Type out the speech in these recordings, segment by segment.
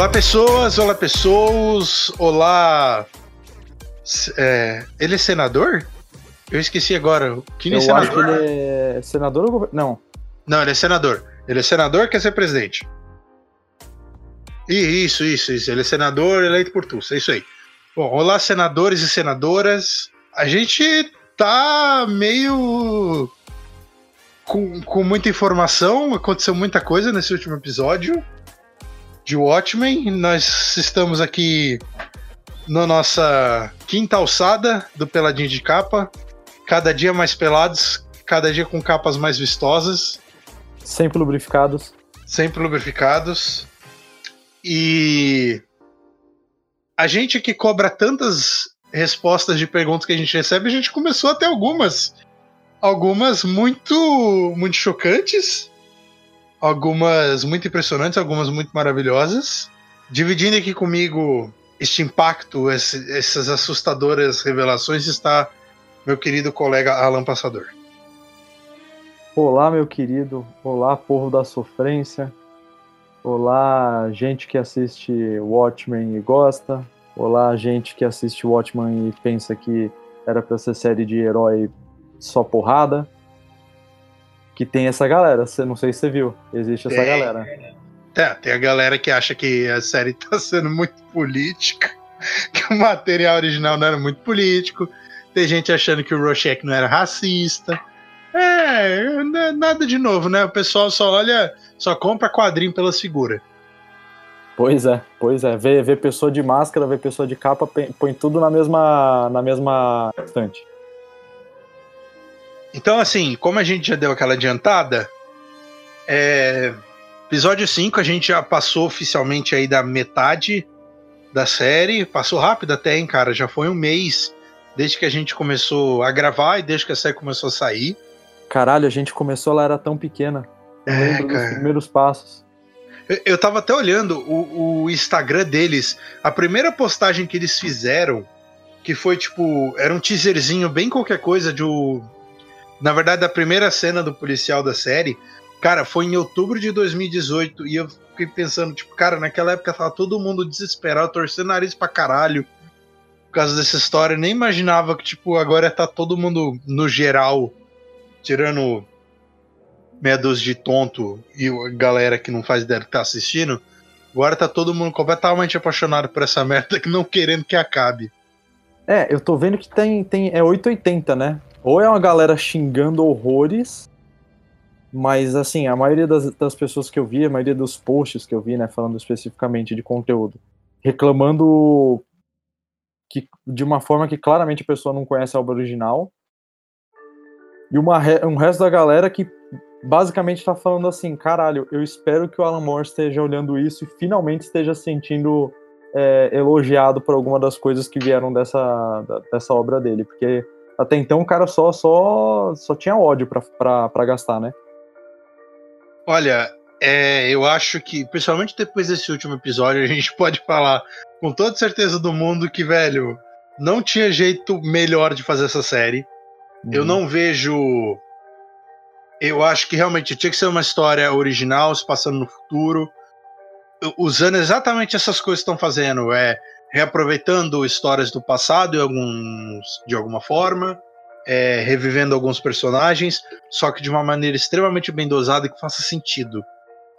Olá, pessoas, olá, pessoas, olá. É, ele é senador? Eu esqueci agora. O que Eu é senador? acho que ele é senador ou gover- Não. Não, ele é senador. Ele é senador, quer ser presidente. Isso, isso, isso. Ele é senador eleito por tu. É isso aí. Bom, olá, senadores e senadoras. A gente tá meio. Com, com muita informação. Aconteceu muita coisa nesse último episódio de Watchmen. Nós estamos aqui na nossa quinta alçada do Peladinho de Capa. Cada dia mais pelados, cada dia com capas mais vistosas Sempre lubrificados. sempre lubrificados. E a gente que cobra tantas respostas de perguntas que a gente recebe, a gente começou a ter algumas. Algumas muito, muito chocantes, algumas muito impressionantes, algumas muito maravilhosas. Dividindo aqui comigo este impacto, esse- essas assustadoras revelações, está meu querido colega Alan Passador. Olá, meu querido. Olá, povo da sofrência. Olá, gente que assiste Watchmen e gosta. Olá, gente que assiste Watchmen e pensa que era pra ser série de herói só porrada. Que tem essa galera. Não sei se você viu. Existe essa Tem. galera. É, tem a galera que acha que a série tá sendo muito política, que o material original não era muito político. Tem gente achando que o Rorschach não era racista. É, nada de novo, né? O pessoal só olha, só compra quadrinho pelas figuras. Pois é, pois é. Vê, vê pessoa de máscara, vê pessoa de capa, põe- põe tudo na mesma, na mesma estante. Então, assim, como a gente já deu aquela adiantada, é, episódio 5 a gente já passou oficialmente aí da metade da série. Passou rápido até, hein, cara? Já foi um mês desde que a gente começou a gravar e desde que a série começou a sair. Caralho, a gente começou, ela era tão pequena. É, lembro dos cara. primeiros passos. Eu, eu tava até olhando o, o Instagram deles. A primeira postagem que eles fizeram, que foi tipo. Era um teaserzinho bem qualquer coisa de. o- Na verdade, a primeira cena do policial da série. Cara, foi em outubro de 2018. E eu fiquei pensando, tipo, cara, naquela época tava todo mundo desesperado, torcendo o nariz pra caralho. Por causa dessa história. Nem imaginava que, tipo, agora tá todo mundo no geral. Tirando meia dúzia de tonto e a galera que não faz ideia que tá assistindo, agora tá todo mundo completamente apaixonado por essa merda que não querendo que acabe. É, eu tô vendo que tem, tem é 880, né? Ou é uma galera xingando horrores, mas assim, a maioria das, das pessoas que eu vi, a maioria dos posts que eu vi, né, falando especificamente de conteúdo, reclamando que de uma forma que claramente a pessoa não conhece a obra original. E uma, um resto da galera que basicamente tá falando assim, caralho, eu espero que o Alan Moore esteja olhando isso e finalmente esteja se sentindo é, elogiado por alguma das coisas que vieram dessa, dessa obra dele, porque até então o cara só só, só tinha ódio pra gastar, né? Olha, é, eu acho que, principalmente depois desse último episódio, a gente pode falar com toda certeza do mundo que, velho, não tinha jeito melhor de fazer essa série. Eu não vejo. Eu acho que realmente tinha que ser uma história original, se passando no futuro, usando exatamente essas coisas que estão fazendo, é reaproveitando histórias do passado alguns, de alguma forma, é, revivendo alguns personagens, só que de uma maneira extremamente bem dosada e que faça sentido.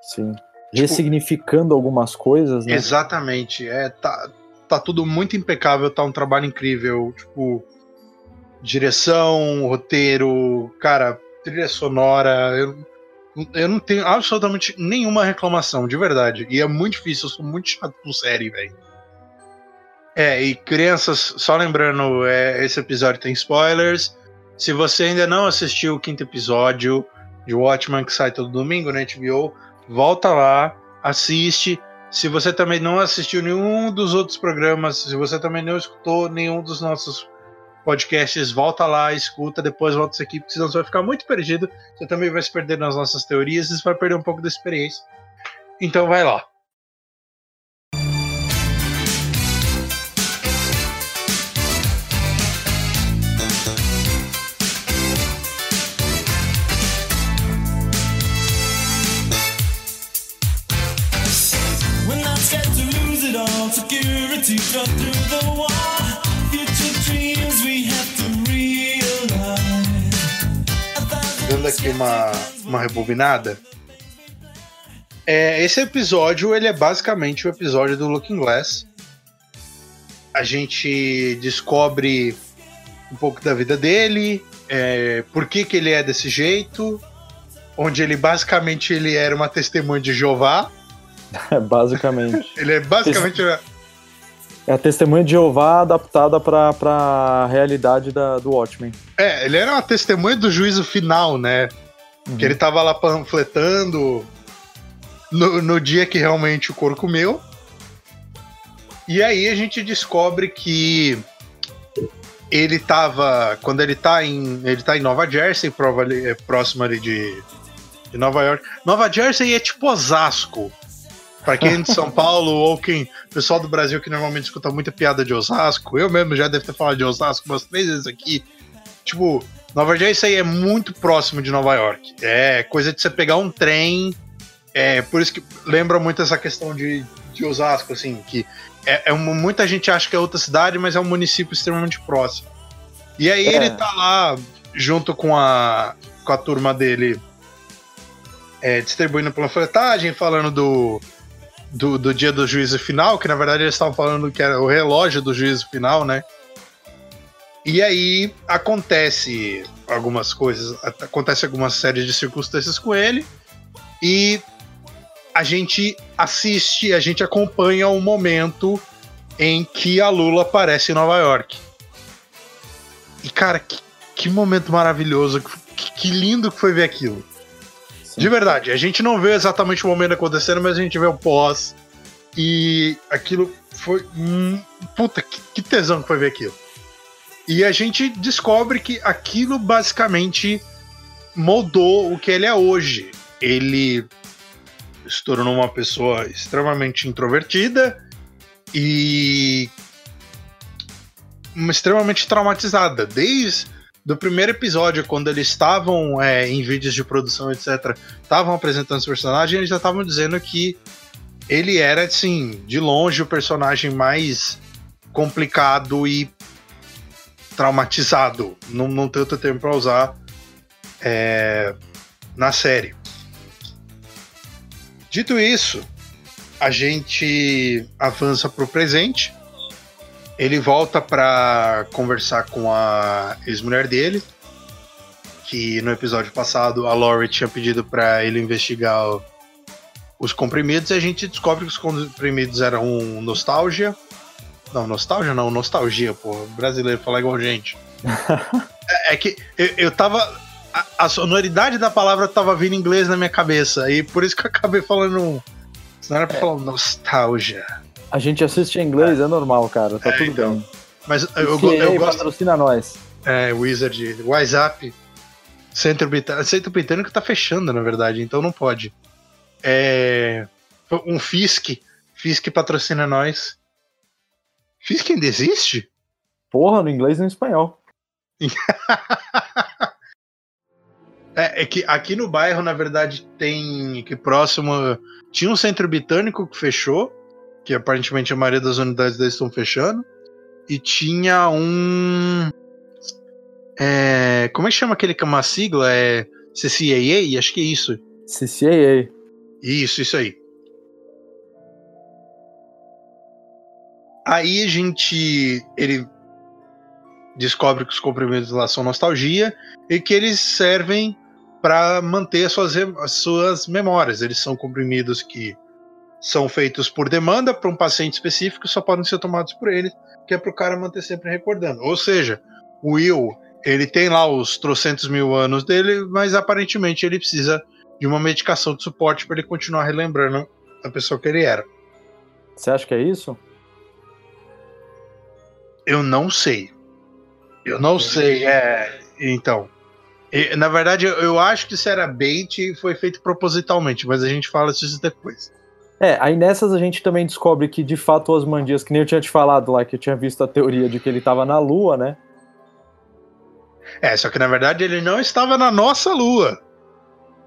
Sim. Ressignificando algumas coisas, né? Exatamente. É, tá, tá tudo muito impecável, tá um trabalho incrível. Tipo, direção, roteiro, cara, trilha sonora. Eu, eu não tenho absolutamente nenhuma reclamação, de verdade. E é muito difícil, eu sou muito chato com série, velho. É, e crianças, só lembrando, é, esse episódio tem spoilers. Se você ainda não assistiu o quinto episódio de Watchmen, que sai todo domingo na HBO, volta lá, assiste. Se você também não assistiu nenhum dos outros programas, se você também não escutou nenhum dos nossos podcasts, volta lá, escuta, depois volta isso aqui, porque senão você vai ficar muito perdido. Você também vai se perder nas nossas teorias e vai perder um pouco da experiência. Então vai lá. Dando aqui uma, uma rebobinada. É, esse episódio ele é basicamente o episódio do Looking Glass. A gente descobre um pouco da vida dele, é, por que, que ele é desse jeito, onde ele basicamente ele era uma testemunha de Jeová. basicamente. ele é basicamente. É a testemunha de Jeová adaptada para a realidade da, do Watchmen. É, ele era uma testemunha do juízo final, né? Uhum. Que ele tava lá panfletando no, no dia que realmente o couro comeu. E aí a gente descobre que ele tava. Quando ele tá em. Ele tá em Nova Jersey, prova é próximo ali de, de Nova York. Nova Jersey é tipo Osasco. Pra quem é de São Paulo ou quem. Pessoal do Brasil que normalmente escuta muita piada de Osasco. Eu mesmo já devo ter falado de Osasco umas três vezes aqui. Tipo, Nova Jersey é muito próximo de Nova York. É coisa de você pegar um trem. É por isso que lembra muito essa questão de, de Osasco, assim, que é, é uma, muita gente acha que é outra cidade, mas é um município extremamente próximo. E aí é. ele tá lá junto com a, com a turma dele é, distribuindo panfletagem, falando do, do, do, dia do juízo final, que na verdade eles estavam falando que era o relógio do juízo final, né? E aí acontece algumas coisas, acontece algumas séries de circunstâncias com ele, e a gente assiste, a gente acompanha o momento em que a Lula aparece em Nova York. E, cara, que, que momento maravilhoso, que, que, lindo que foi ver aquilo. De verdade, a gente não vê exatamente o momento acontecendo, mas a gente vê o pós. E aquilo foi. Hum, puta, que, que tesão que foi ver aquilo. E a gente descobre que aquilo basicamente moldou o que ele é hoje. Ele se tornou uma pessoa extremamente introvertida e extremamente traumatizada. Desde do primeiro episódio, quando eles estavam é, em vídeos de produção, etc., estavam apresentando esse personagem, eles já estavam dizendo que ele era, assim, de longe o personagem mais complicado e traumatizado. Não, não tenho outro termo para usar é, na série. Dito isso, a gente avança para o presente. Ele volta para conversar com a ex-mulher dele, que no episódio passado a Laurie tinha pedido para ele investigar os comprimidos e a gente descobre que os comprimidos eram um nostalgia. Não, nostalgia não, nostalgia, pô. Brasileiro falar igual gente. é, é, que eu, eu tava a, a, sonoridade da palavra tava vindo em inglês na minha cabeça. E por isso que eu acabei falando. Não era pra é. falar nostalgia. A gente assiste em inglês, é, é normal, cara. Tá é, tudo então. bem. Mas eu, eu, eu gosto. patrocina nós. É, Wizard, WhatsApp. Centro Britânico. Centro Britânico tá fechando, na verdade, então não pode. É. Um Fisk. Fisk patrocina nós. Fisk ainda existe? Porra, no inglês e no espanhol. É, é, que aqui no bairro, na verdade, tem que próximo. Tinha um centro britânico que fechou, que aparentemente a maioria das unidades deles estão fechando. E tinha um. É, como é que chama aquele que é uma sigla? É CCAA? Acho que é isso. CCAA. Isso, isso aí. Aí a gente. Ele descobre que os comprimidos lá são nostalgia e que eles servem para manter as suas, as suas memórias. Eles são comprimidos que são feitos por demanda para um paciente específico, só podem ser tomados por ele, que é para o cara manter sempre recordando. Ou seja, o Will, ele tem lá os trocentos mil anos dele, mas aparentemente ele precisa de uma medicação de suporte para ele continuar relembrando a pessoa que ele era. Você acha que é isso? Eu não sei. Eu não sei. É, então. Na verdade, eu, eu, acho que isso era bait e foi feito propositalmente, mas a gente fala isso depois. É, aí nessas a gente também descobre que de fato os Mandias, que nem eu tinha te falado lá, que eu tinha visto a teoria de que ele estava na Lua, né? É, só que na verdade ele não estava na nossa Lua.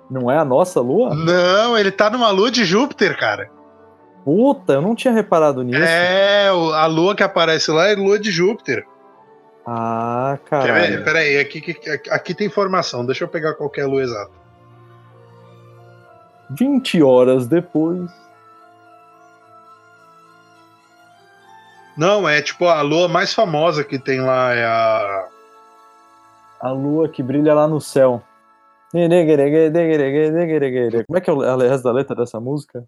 Não é a nossa Lua? Não, ele tá numa Lua de Júpiter, cara. Puta, eu não tinha reparado nisso. É, o- a lua que aparece lá é lua de Júpiter. Ah, Quer ver? caralho. Pera aí, aqui, aqui, aqui tem informação. Deixa eu pegar qualquer lua exata. 20 horas depois. Não, é tipo a lua mais famosa que tem lá é a. A lua que brilha lá no céu. Como é que é o resto da letra dessa música?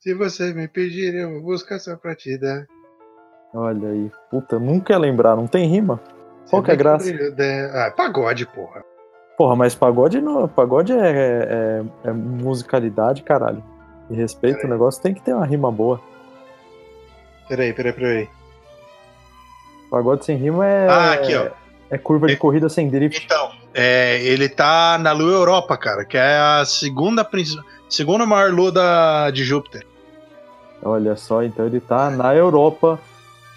Se você me pedir, eu vou buscar só pra te dar. Olha aí. Puta, nunca ia lembrar, não tem rima. Qual que é a graça? der- Ah, pagode, porra. Porra, mas pagode não. Pagode é, é- é musicalidade, caralho. E respeito, o negócio tem que ter uma rima boa. Peraí, peraí, peraí. Pagode sem rima é. Ah, aqui, ó. É curva de corrida sem drift. Então, é, ele tá na lua Europa, cara, que é a segunda, segunda maior lua da, de Júpiter. Olha só, então ele tá na Europa.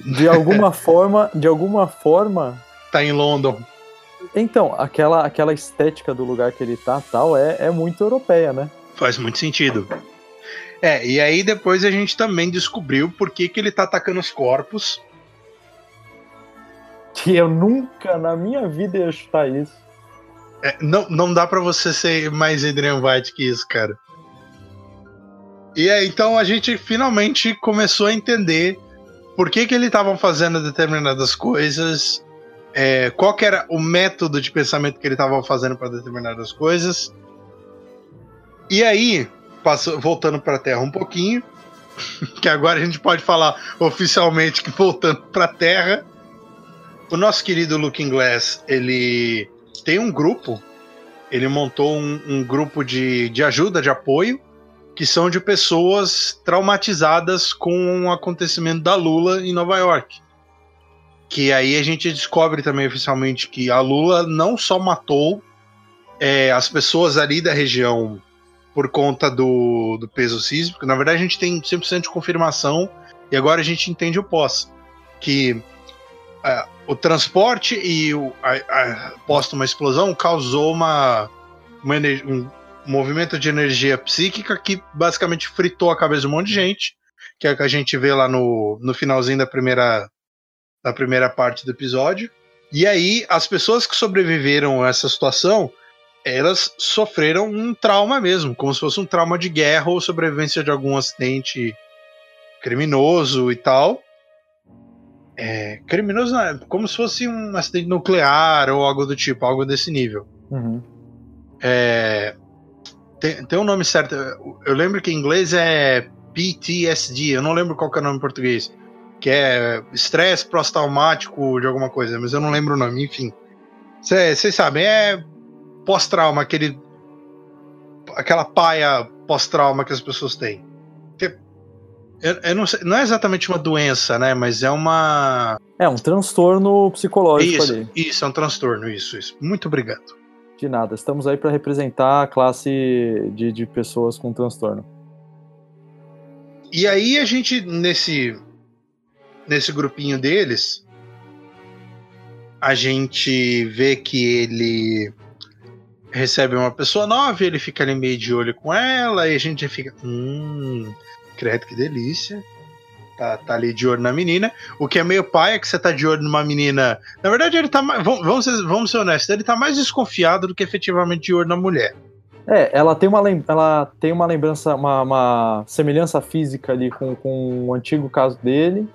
De alguma forma, de alguma forma. Tá em London. Então, aquela, aquela estética do lugar que ele tá tal é, é muito europeia, né? Faz muito sentido. É, e aí depois a gente também descobriu por que, que ele tá atacando os corpos. Que eu nunca na minha vida ia chutar isso. É, não, não dá pra você ser mais Adrian White que isso, cara. E aí, então a gente finalmente começou a entender por que, que ele estavam fazendo determinadas coisas, é, qual que era o método de pensamento que ele estava fazendo para determinadas coisas. E aí, voltando para a Terra um pouquinho, que agora a gente pode falar oficialmente que voltando para a Terra, o nosso querido Looking Glass, ele tem um grupo, ele montou um, um grupo de, de ajuda, de apoio, que são de pessoas traumatizadas com o acontecimento da Lula em Nova York. Que aí a gente descobre também oficialmente que a Lula não só matou é, as pessoas ali da região por conta do, do peso sísmico, na verdade a gente tem 100% de confirmação e agora a gente entende o pós. Que ah, o transporte e o, a, a, uma explosão causou uma, uma um movimento de energia psíquica que basicamente fritou a cabeça de um monte de gente, que é o que a gente vê lá no, no finalzinho da primeira, da primeira parte do episódio. E aí, as pessoas que sobreviveram a essa situação, elas sofreram um trauma mesmo, como se fosse um trauma de guerra ou sobrevivência de algum acidente criminoso e tal. É, criminoso é como se fosse um acidente nuclear ou algo do tipo, algo desse nível. Uhum. É, tem, tem um nome certo. Eu- lembro que em inglês é PTSD, eu não lembro qual é o nome em português. Que é estresse pós-traumático de alguma coisa, mas eu não lembro o nome, enfim. Vocês sabem, é pós-trauma, aquele. aquela paia pós-trauma que as pessoas têm. Eu, eu não sei, não é exatamente uma doença, né? Mas é uma. É um transtorno psicológico Isso, ali. isso, é um transtorno, isso, isso. Muito obrigado. De nada. Estamos aí para representar a classe de, de pessoas com transtorno. E aí a gente, nesse, nesse grupinho deles, a gente vê que ele recebe uma pessoa nova, ele fica ali meio de olho com ela, e a gente fica. Hum, credo que delícia. Tá, tá ali de olho na menina. O que é meio pai é que você tá de olho numa menina. Na verdade, ele tá mais. Vamos, ser, vamos ser honestos, ele tá mais desconfiado do que efetivamente de olho na mulher. É, ela tem uma, lem- ela tem uma lembrança, uma, uma semelhança física ali com, com o antigo caso dele.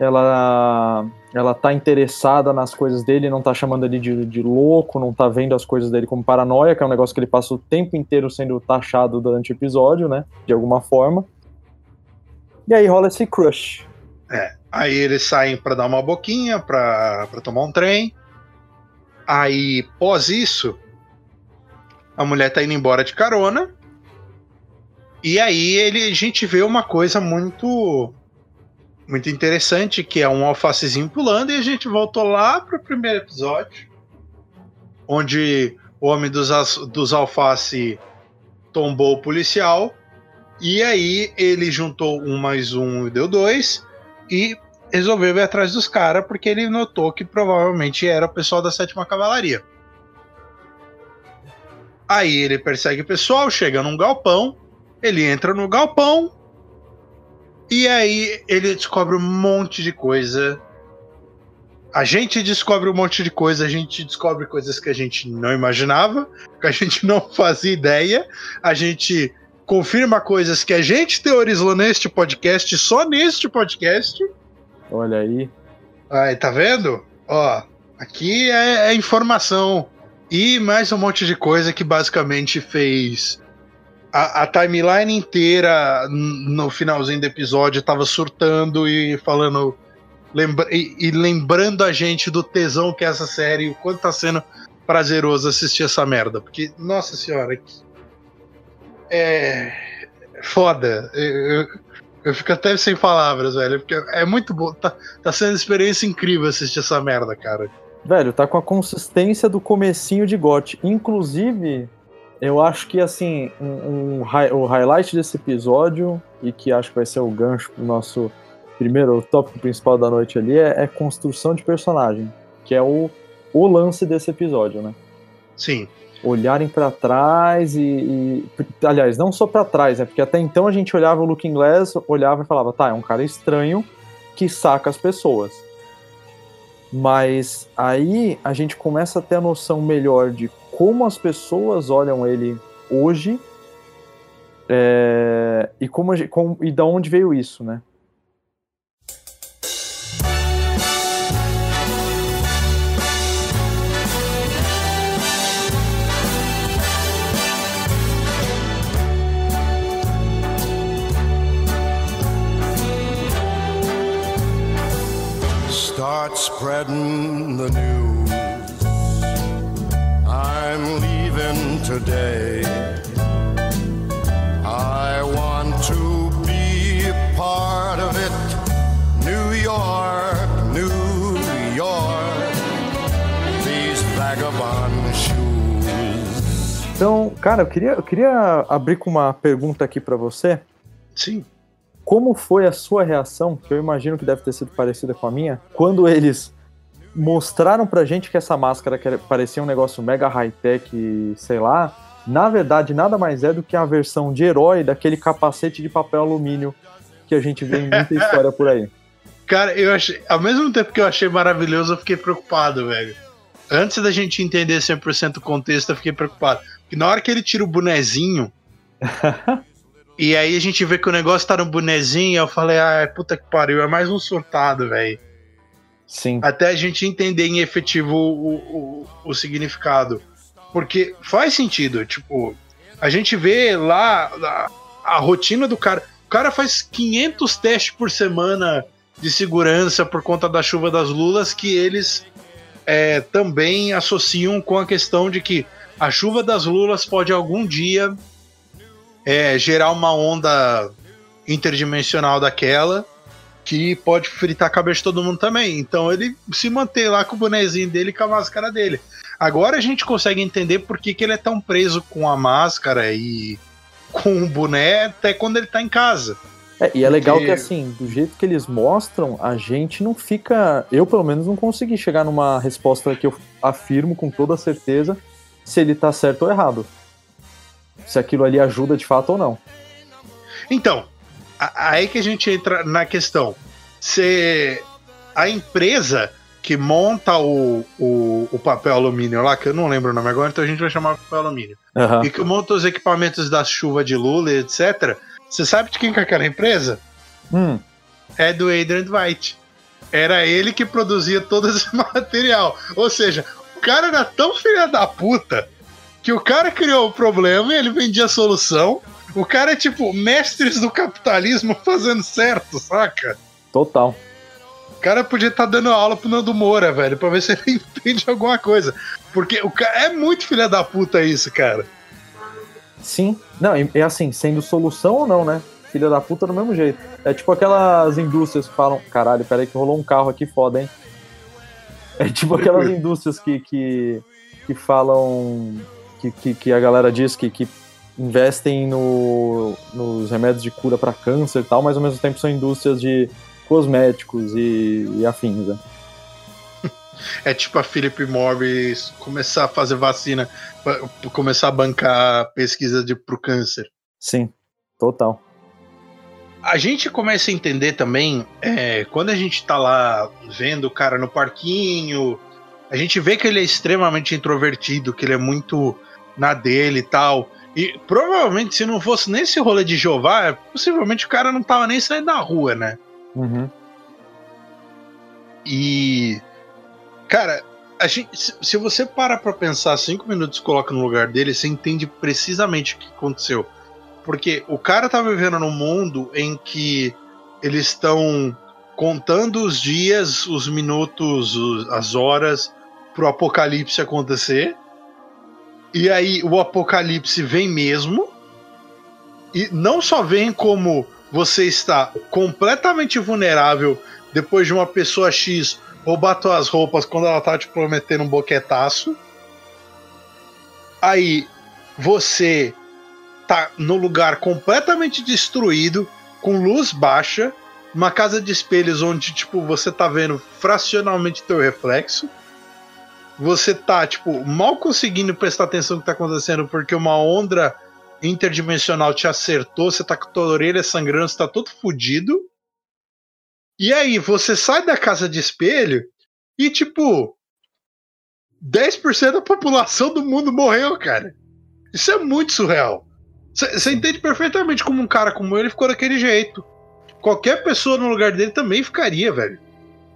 Ela, ela tá interessada nas coisas dele, não tá chamando ele de, de louco, não tá vendo as coisas dele como paranoia, que é um negócio que ele passa o tempo inteiro sendo taxado durante o episódio, né? De alguma forma. E aí rola esse crush. Aí eles saem pra dar uma boquinha, pra, pra tomar um trem. Aí, pós isso, a mulher tá indo embora de carona. E aí ele, a gente vê uma coisa muito muito interessante, que é um alfacezinho pulando, e a gente voltou lá pro primeiro episódio, onde o homem dos, dos alface tombou o policial, e aí ele juntou um mais um e deu dois, e resolveu ir atrás dos caras porque ele notou que provavelmente era o pessoal da sétima cavalaria. Aí ele persegue o pessoal, chega num galpão, ele entra no galpão E aí ele descobre um monte de coisa. A gente descobre um monte de coisa, a gente descobre coisas que a gente não imaginava, que a gente não fazia ideia, a gente confirma coisas que a gente teorizou neste podcast, só neste podcast. Olha aí. Aí, tá vendo? Ó, aqui é, é informação. E mais um monte de coisa que basicamente fez a, a, timeline inteira no finalzinho do episódio tava surtando e falando. Lembra, e, e, lembrando a gente do tesão que é essa série, o quanto tá sendo prazeroso assistir essa merda. Porque, nossa senhora, é. Foda. Eu, eu fico até sem palavras, velho. Porque é muito bom. Tá, tá sendo uma experiência incrível assistir essa merda, cara. Velho, tá com a consistência do comecinho de GOT. Inclusive, eu acho que, assim, um, um, o highlight desse episódio, e que acho que vai ser o gancho pro nosso primeiro, tópico principal da noite ali, é, é construção de personagem, que é o, o lance desse episódio, né? Sim. Olharem para trás e, e, Aliás, não só para trás, né? Porque até então a gente olhava o Looking Glass, olhava e falava, tá, é um cara estranho que saca as pessoas. Mas aí a gente começa a ter a noção melhor de como as pessoas olham ele hoje é, e como, como e da onde veio isso, né? Start spreading the news. Today. I want to be part of it. New York, New York. These vagabond shoes. Então, cara, eu queria, eu queria abrir com uma pergunta aqui para você. Sim. Como foi a sua reação, que eu imagino que deve ter sido parecida com a minha, quando eles mostraram pra gente que essa máscara que parecia um negócio mega high-tech, sei lá, na verdade nada mais é do que a versão de herói daquele capacete de papel alumínio que a gente vê em muita história por aí. Cara, eu achei, ao mesmo tempo que eu achei maravilhoso, eu fiquei preocupado, velho. Antes da gente entender 100% o contexto, eu fiquei preocupado. Porque na hora que ele tira o bonezinho, e aí a gente vê que o negócio tá no bonezinho, eu falei, ah, puta que pariu, é mais um surtado, velho. Sim. Até a gente entender em efetivo o, o, o significado. Porque faz sentido, tipo, a gente vê lá a, a, rotina do cara. O cara faz 500 testes por semana de segurança por conta da chuva das lulas que eles é, também associam com a questão de que a chuva das lulas pode algum dia é, gerar uma onda interdimensional daquela que pode fritar a cabeça de todo mundo também. Então ele se mantém lá com o bonezinho dele e com a máscara dele. Agora a gente consegue entender por que, que ele é tão preso com a máscara e com o boné até quando ele tá em casa. É, e é legal que assim, do jeito que eles mostram, a gente não fica. Eu, pelo menos, não consegui chegar numa resposta que eu afirmo com toda certeza se ele tá certo ou errado. Se aquilo ali ajuda de fato ou não. Então, aí que a gente entra na questão. Se a empresa que monta o, o, o, papel alumínio lá, que eu não lembro o nome agora, então a gente vai chamar papel alumínio, uhum. e que monta os equipamentos da chuva de Lula, etc. Você sabe de quem que é aquela empresa? Hum. É do Adrian White. Era ele que produzia todo esse material. Ou seja, o cara era tão filha da puta que o cara criou o problema e ele vendia a solução o cara é tipo mestres do capitalismo fazendo certo, saca? Total. O cara podia estar tá dando aula pro Nando Moura, velho, pra ver se ele entende alguma coisa. Porque o cara é muito filha da puta isso, cara. Sim. Não, é assim, sendo solução ou não, né? Filha da puta do mesmo jeito. É tipo aquelas indústrias que falam, caralho, peraí que rolou um carro aqui foda, hein? É tipo aquelas indústrias que, que, que falam. Que, que, que a galera diz que, que investem no, nos remédios de cura para câncer e tal, mas ao mesmo tempo são indústrias de cosméticos e, e afins, né? É tipo a Philip Morris começar a fazer vacina, começar a bancar pesquisa de, pro câncer. Sim, total. a gente começa a entender também, é, quando a gente tá lá vendo o cara no parquinho, a gente vê que ele é extremamente introvertido, que ele é muito na dele e tal. E provavelmente, se não fosse nesse rolê de Jeová, possivelmente o cara não tava nem saindo da rua, né? Uhum. E. Cara, a gente, se você para pra pensar cinco minutos e coloca no lugar dele, você entende precisamente o que aconteceu. Porque o cara tá vivendo num mundo em que eles estão contando os dias, os minutos, os, as horas pro apocalipse acontecer. E aí o apocalipse vem mesmo. E não só vem como você está completamente vulnerável depois de uma pessoa X roubar tuas roupas quando ela tá te prometendo um boquetaço. Aí você tá no lugar completamente destruído, com luz baixa, uma casa de espelhos onde tipo você tá vendo fracionalmente teu reflexo. Você tá tipo mal conseguindo prestar atenção no que tá acontecendo porque uma onda interdimensional te acertou, você tá com a tua orelha sangrando, você tá todo fudido. E aí, você sai da casa de espelho e, tipo, 10% da população do mundo morreu, cara. Isso é muito surreal. Você entende perfeitamente como um cara como ele ficou daquele jeito. Qualquer pessoa no lugar dele também ficaria, velho.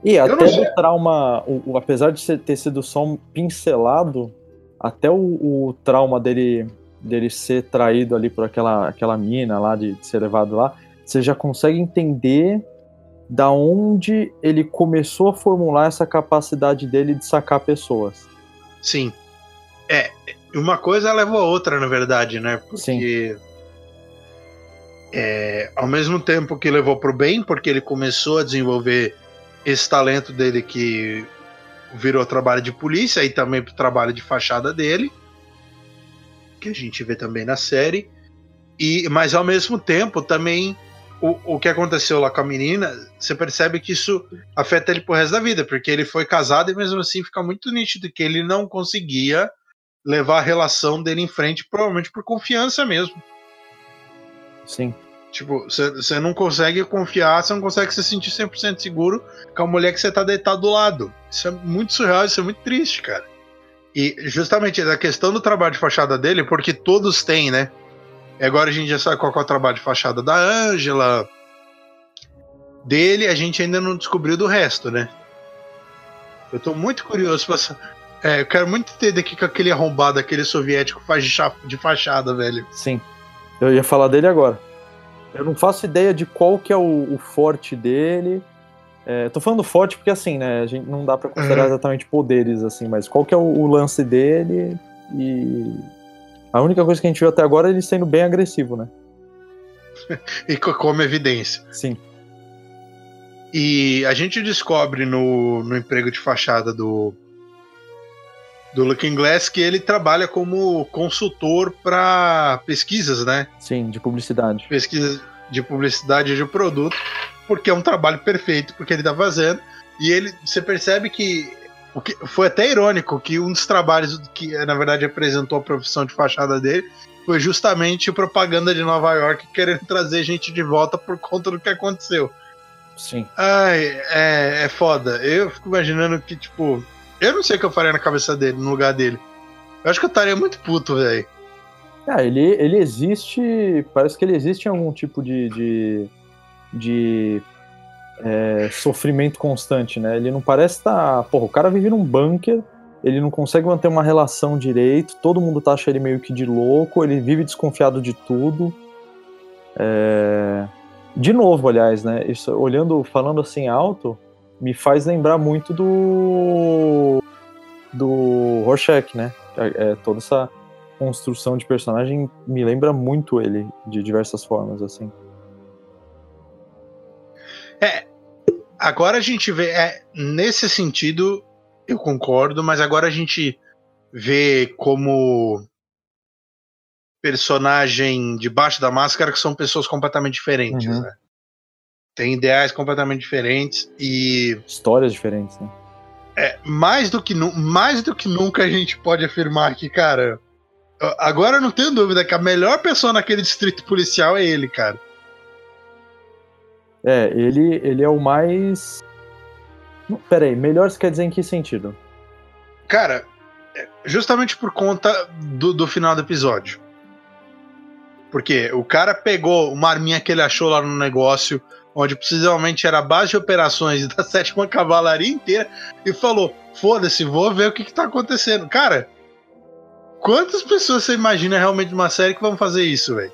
E Eu até o trauma, o, o, apesar de ter sido só um pincelado, até o, o, trauma dele, dele ser traído ali por aquela, aquela mina lá, de, de ser levado lá, você já consegue entender da onde ele começou a formular essa capacidade dele de sacar pessoas. Sim. É, uma coisa levou a outra, na verdade, né? Porque. Sim. É, ao mesmo tempo que levou pro bem, porque ele começou a desenvolver esse talento dele que virou trabalho de polícia e também pro trabalho de fachada dele, que a gente vê também na série. E, mas ao mesmo tempo também o, o que aconteceu lá com a menina, você percebe que isso afeta ele pro resto da vida, porque ele foi casado e mesmo assim fica muito nítido que ele não conseguia levar a relação dele em frente, provavelmente por confiança mesmo. Sim. Tipo, você não consegue confiar, você não consegue se sentir 100% seguro com a mulher que você tá deitado do lado. Isso é muito surreal, isso é muito triste, cara. E justamente a questão do trabalho de fachada dele, porque todos têm, né? E agora a gente já sabe qual é o trabalho de fachada da Ângela. Dele, a gente ainda não descobriu do resto, né? Eu tô muito curioso pra. É, eu quero muito entender o que aquele arrombado, aquele soviético faz de fachada, velho. Sim. Eu ia falar dele agora. Eu não faço ideia de qual que é o, o forte dele. É, tô falando forte porque assim, né? A gente não dá para considerar uhum. exatamente poderes, assim, mas qual que é o, o lance dele e a única coisa que a gente viu até agora é ele sendo bem agressivo, né? e como evidência. Sim. E a gente descobre no, no emprego de fachada do, do Looking Glass que ele trabalha como consultor para pesquisas, né? Sim, de publicidade. Pesquisas de publicidade de produto, porque é um trabalho perfeito porque ele está fazendo. E ele, você percebe que o que foi até irônico que um dos trabalhos que na verdade apresentou a profissão de fachada dele foi justamente propaganda de Nova York querendo trazer gente de volta por conta do que aconteceu. Sim. Ai, é, é foda. Eu fico imaginando que, tipo, eu não sei o que eu faria na cabeça dele, no lugar dele. Eu acho que eu estaria muito puto, velho. Ah, ele, ele existe. Parece que ele existe em algum tipo de, de, de é, sofrimento constante, né? Ele não parece estar. Tá, porra, o cara vive num bunker, ele não consegue manter uma relação direito, todo mundo tá achando ele meio que de louco, ele vive desconfiado de tudo. É... De novo, aliás, né? Isso, olhando, falando assim alto, me faz lembrar muito do. do Rorschach, né? É, é, toda essa construção de personagem me lembra muito ele, de diversas formas, assim. É, agora a gente vê, é, nesse sentido, eu concordo, mas agora a gente vê como personagem debaixo da máscara que são pessoas completamente diferentes, uhum. né? Tem ideais completamente diferentes e. Histórias diferentes, né? É, mais do que, mais do que nunca a gente pode afirmar que, cara. Agora eu não tenho dúvida que a melhor pessoa naquele distrito policial é ele, cara. É, ele, ele é o mais. Pera aí, melhor você quer dizer em que sentido? Cara, é justamente por conta do, do final do episódio. Porque o cara pegou uma arminha que ele achou lá no negócio, onde possivelmente era a base de operações da sétima cavalaria inteira, e falou: foda-se, vou ver o que, que tá acontecendo. Cara, quantas pessoas você imagina realmente numa série que vão fazer isso, velho?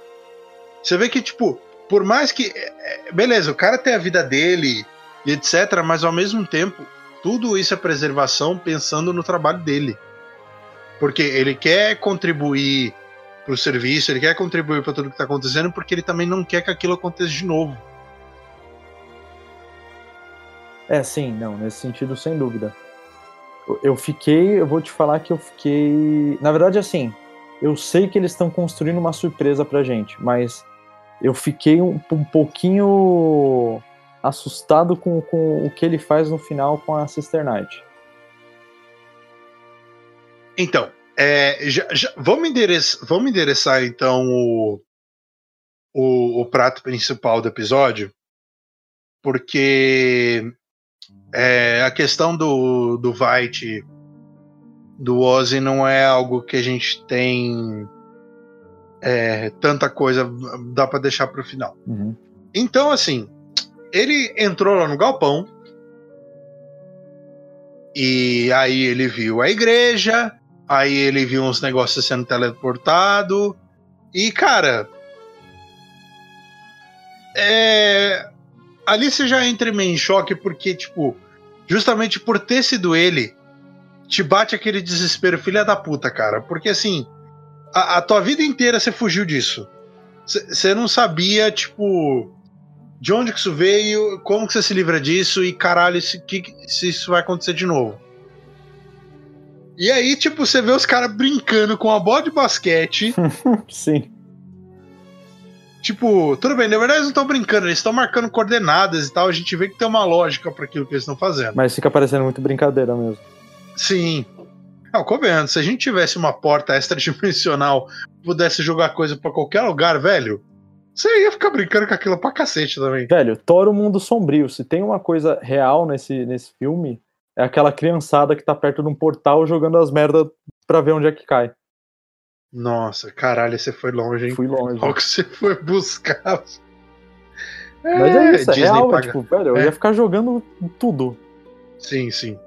Você vê que, tipo, por mais que. é, é, Beleza, o cara tem a vida dele e etc., mas ao mesmo tempo, tudo isso é preservação pensando no trabalho dele. Porque ele quer contribuir pro serviço, ele quer contribuir para tudo que tá acontecendo, porque ele também não quer que aquilo aconteça de novo. É, sim, não, nesse sentido, sem dúvida. Eu- fiquei, eu vou te falar que eu fiquei. Na verdade, assim, eu sei que eles estão construindo uma surpresa pra gente, mas eu fiquei um, um pouquinho assustado com, com o que ele faz no final com a Sister. Então, é, já- já- vamos, endereçar, vamos endereçar então o, o, o prato principal do episódio, porque é, a questão do, do Vite, do Ozzy, não é algo que a gente tem é, tanta coisa, dá pra deixar pro final. Uhum. Então, assim, ele entrou lá no galpão. E aí ele viu a igreja. Aí ele viu uns negócios sendo teleportado. E, cara. É. Ali você já entra meio em choque, porque, tipo, justamente por ter sido ele, te bate aquele desespero, filha da puta, cara. Porque assim, a, a tua vida inteira você fugiu disso. Você não sabia, tipo, de onde que isso veio, como que você se livra disso e caralho, se, que, se isso vai acontecer de novo. E aí, tipo, você vê os caras brincando com a bola de basquete. Sim. Tipo, tudo bem, na verdade eles não estão brincando, eles estão marcando coordenadas e tal. A gente vê que tem uma lógica para aquilo que eles estão fazendo. Mas fica parecendo muito brincadeira mesmo. Sim. Não, convenhando, se a gente tivesse uma porta extradimensional, pudesse jogar coisa pra qualquer lugar, velho, você ia ficar brincando com aquilo pra cacete também. Velho, Thor o Mundo Sombrio. Se tem uma coisa real nesse, nesse filme, é aquela criançada que tá perto de um portal jogando as merdas pra ver onde é que cai. Nossa, caralho, você foi longe, hein? Fui longe. O que você foi buscar. Mas é isso, é Disney real, paga- tipo, velho, eu É. ia ficar jogando tudo. Sim, sim.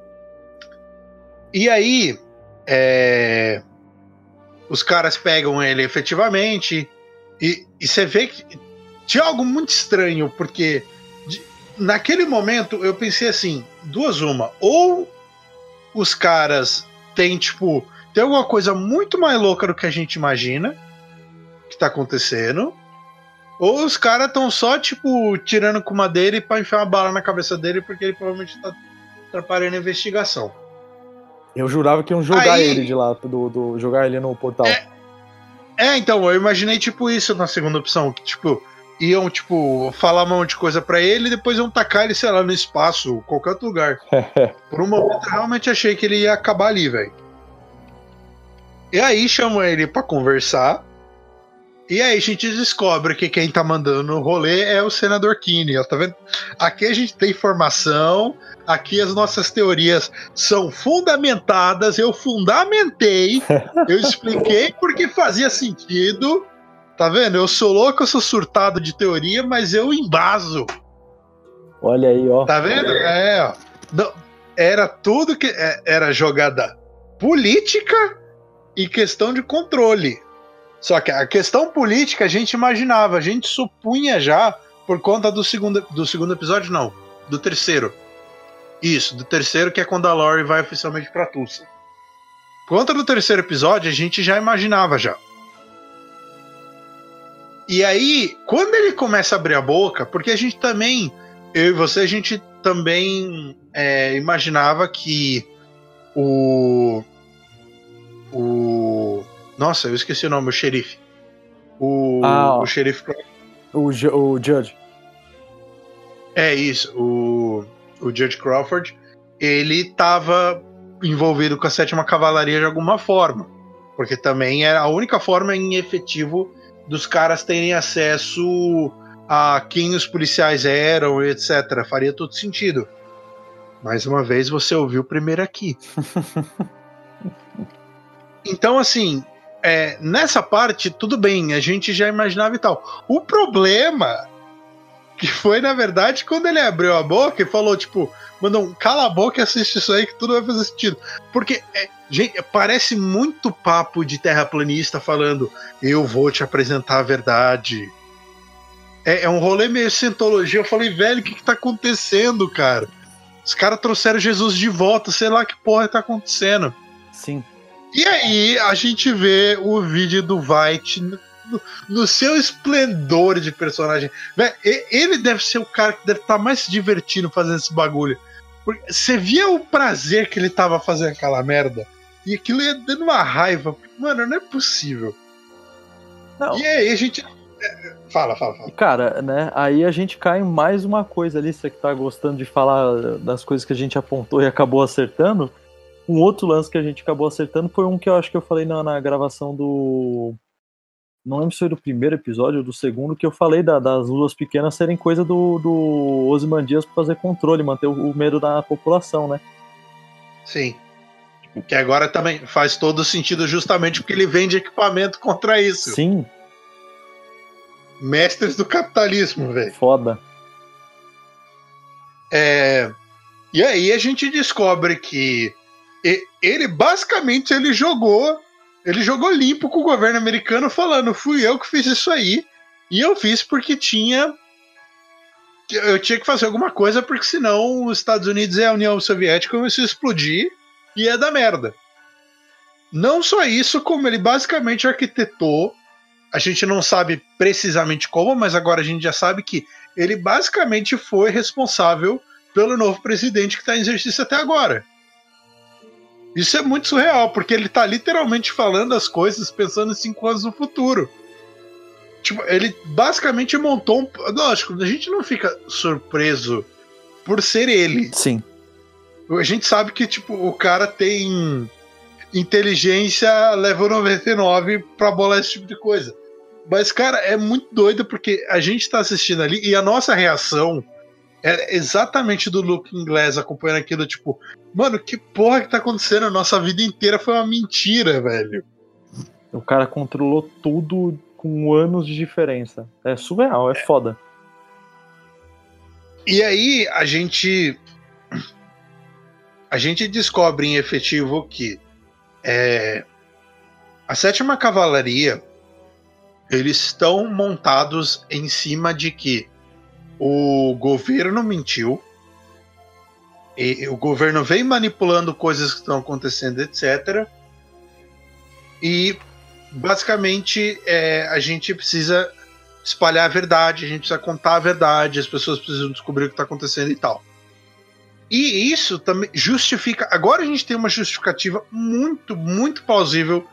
E aí, é, os caras pegam ele efetivamente, e, e você vê que tinha algo muito estranho, porque de- naquele momento eu pensei assim: duas uma, ou os caras têm, tipo, tem alguma coisa muito mais louca do que a gente imagina que tá acontecendo. Ou os caras estão só, tipo, tirando com uma dele pra enfiar uma bala na cabeça dele, porque ele provavelmente tá atrapalhando a investigação. Eu jurava que iam jogar Aí- ele de lá, do, do- jogar ele no portal. É. É, então, eu imaginei tipo isso na segunda opção, que tipo, iam, tipo, falar um monte de coisa pra ele e depois iam tacar ele, sei lá, no espaço, qualquer outro lugar. Por um momento eu realmente achei que ele ia acabar ali, velho. E aí chamam ele pra conversar. E aí a gente descobre que quem tá mandando o rolê é o senador Kinney, ó, tá vendo? Aqui a gente tem informação, aqui as nossas teorias são fundamentadas, eu fundamentei, eu expliquei porque fazia sentido. Tá vendo? Eu sou louco, eu sou surtado de teoria, mas eu embaso. Olha aí, ó. Tá vendo? É, ó. Não, era tudo que é, era jogada política e questão de controle. Só que a questão política a gente imaginava, a gente supunha já por conta do segundo, do segundo episódio, não, do terceiro. Isso, do terceiro que é quando a Lori vai oficialmente pra Tulsa. Por conta do terceiro episódio, a gente já imaginava já. E aí, quando ele começa a abrir a boca, porque a gente também eu e você, a gente também é, imaginava que o. O. Nossa, eu esqueci o nome, o xerife. O, Ah, o xerife. O, Ju- o Judge. É isso, o, o Judge Crawford. Ele estava envolvido com a sétima cavalaria de alguma forma. Porque também era a única forma em efetivo dos caras terem acesso a quem os policiais eram, etc. Faria todo sentido. Mais uma vez você ouviu primeiro aqui. então, assim, é, nessa parte, tudo bem, a gente já imaginava e tal. O problema que foi, na verdade, quando ele abriu a boca e falou, tipo, mandou cala a boca e assiste isso aí que tudo vai fazer sentido. Porque, é, gente, parece muito papo de terraplanista falando, eu vou te apresentar a verdade. É, é um rolê meio cientologia. Eu falei, velho, o que, que tá acontecendo, cara? Os caras trouxeram Jesus de volta, sei lá que porra tá acontecendo. Sim. E aí a gente vê o vídeo do White no, no seu esplendor de personagem. Ele deve ser o cara que deve estar tá mais se divertindo fazendo esse bagulho. Porque você via o prazer que ele tava fazendo aquela merda. E aquilo ia dando uma raiva. Mano, não é possível. Não. E aí a gente. É, fala, fala, fala. Cara, né? Aí a gente cai em mais uma coisa ali. Você que tá gostando de falar das coisas que a gente apontou e acabou acertando. Um outro lance que a gente acabou acertando foi um que eu acho que eu falei na, na gravação do. Não lembro se foi do primeiro episódio ou do segundo, que eu falei da, das luas pequenas serem coisa do, do Osimandias para fazer controle, manter o, o medo da população, né? Sim. Que agora também faz todo sentido justamente porque ele vende equipamento contra isso. Sim. Mestres do capitalismo, velho. Foda. É... E aí a gente descobre que ele basicamente ele jogou, ele jogou limpo com o governo americano falando, fui eu que fiz isso aí, e eu fiz porque tinha eu tinha que fazer alguma coisa porque senão os Estados Unidos e a União Soviética começam a explodir e é da merda. Não só isso, como ele basicamente arquitetou, a gente não sabe precisamente como, mas agora a gente já sabe que ele basicamente foi responsável pelo novo presidente que está em exercício até agora. Isso é muito surreal, porque ele tá literalmente falando as coisas pensando em cinco anos no futuro. Tipo, ele basicamente montou um. Lógico, a gente não fica surpreso por ser ele. Sim. A gente sabe que, tipo, o cara tem inteligência level 99 pra bolar esse tipo de coisa. Mas, cara, é muito doido porque a gente tá assistindo ali e a nossa reação é exatamente do Luke inglês acompanhando aquilo, tipo, mano, que porra que tá acontecendo? A nossa vida inteira foi uma mentira, velho. O cara controlou tudo com anos de diferença. É surreal, é, é. foda. E aí a gente. A gente descobre em efetivo que é, a sétima cavalaria eles estão montados em cima de que o governo mentiu, e o governo vem manipulando coisas que estão acontecendo, etc. E basicamente é, a gente precisa espalhar a verdade, a gente precisa contar a verdade, as pessoas precisam descobrir o que está acontecendo e tal. E isso também justifica. Agora a gente tem uma justificativa muito, muito plausível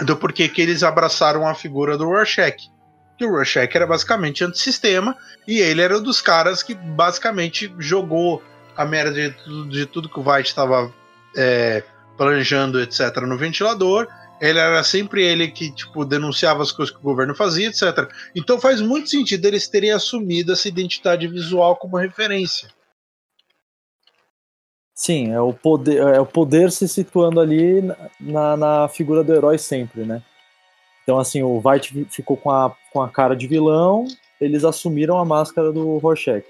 do porquê que eles abraçaram a figura do Rorschach que o Rorschach era basicamente antissistema e ele era um dos caras que basicamente jogou a merda de, de tudo que o White estava é, planejando, etc., no ventilador. Ele era sempre ele que tipo denunciava as coisas que o governo fazia, etc. Então faz muito sentido eles terem assumido essa identidade visual como referência. Sim, é o poder, é o poder se situando ali na, na figura do herói sempre, né? Então, assim, o White ficou com a, com a cara de vilão, eles assumiram a máscara do Rorschach.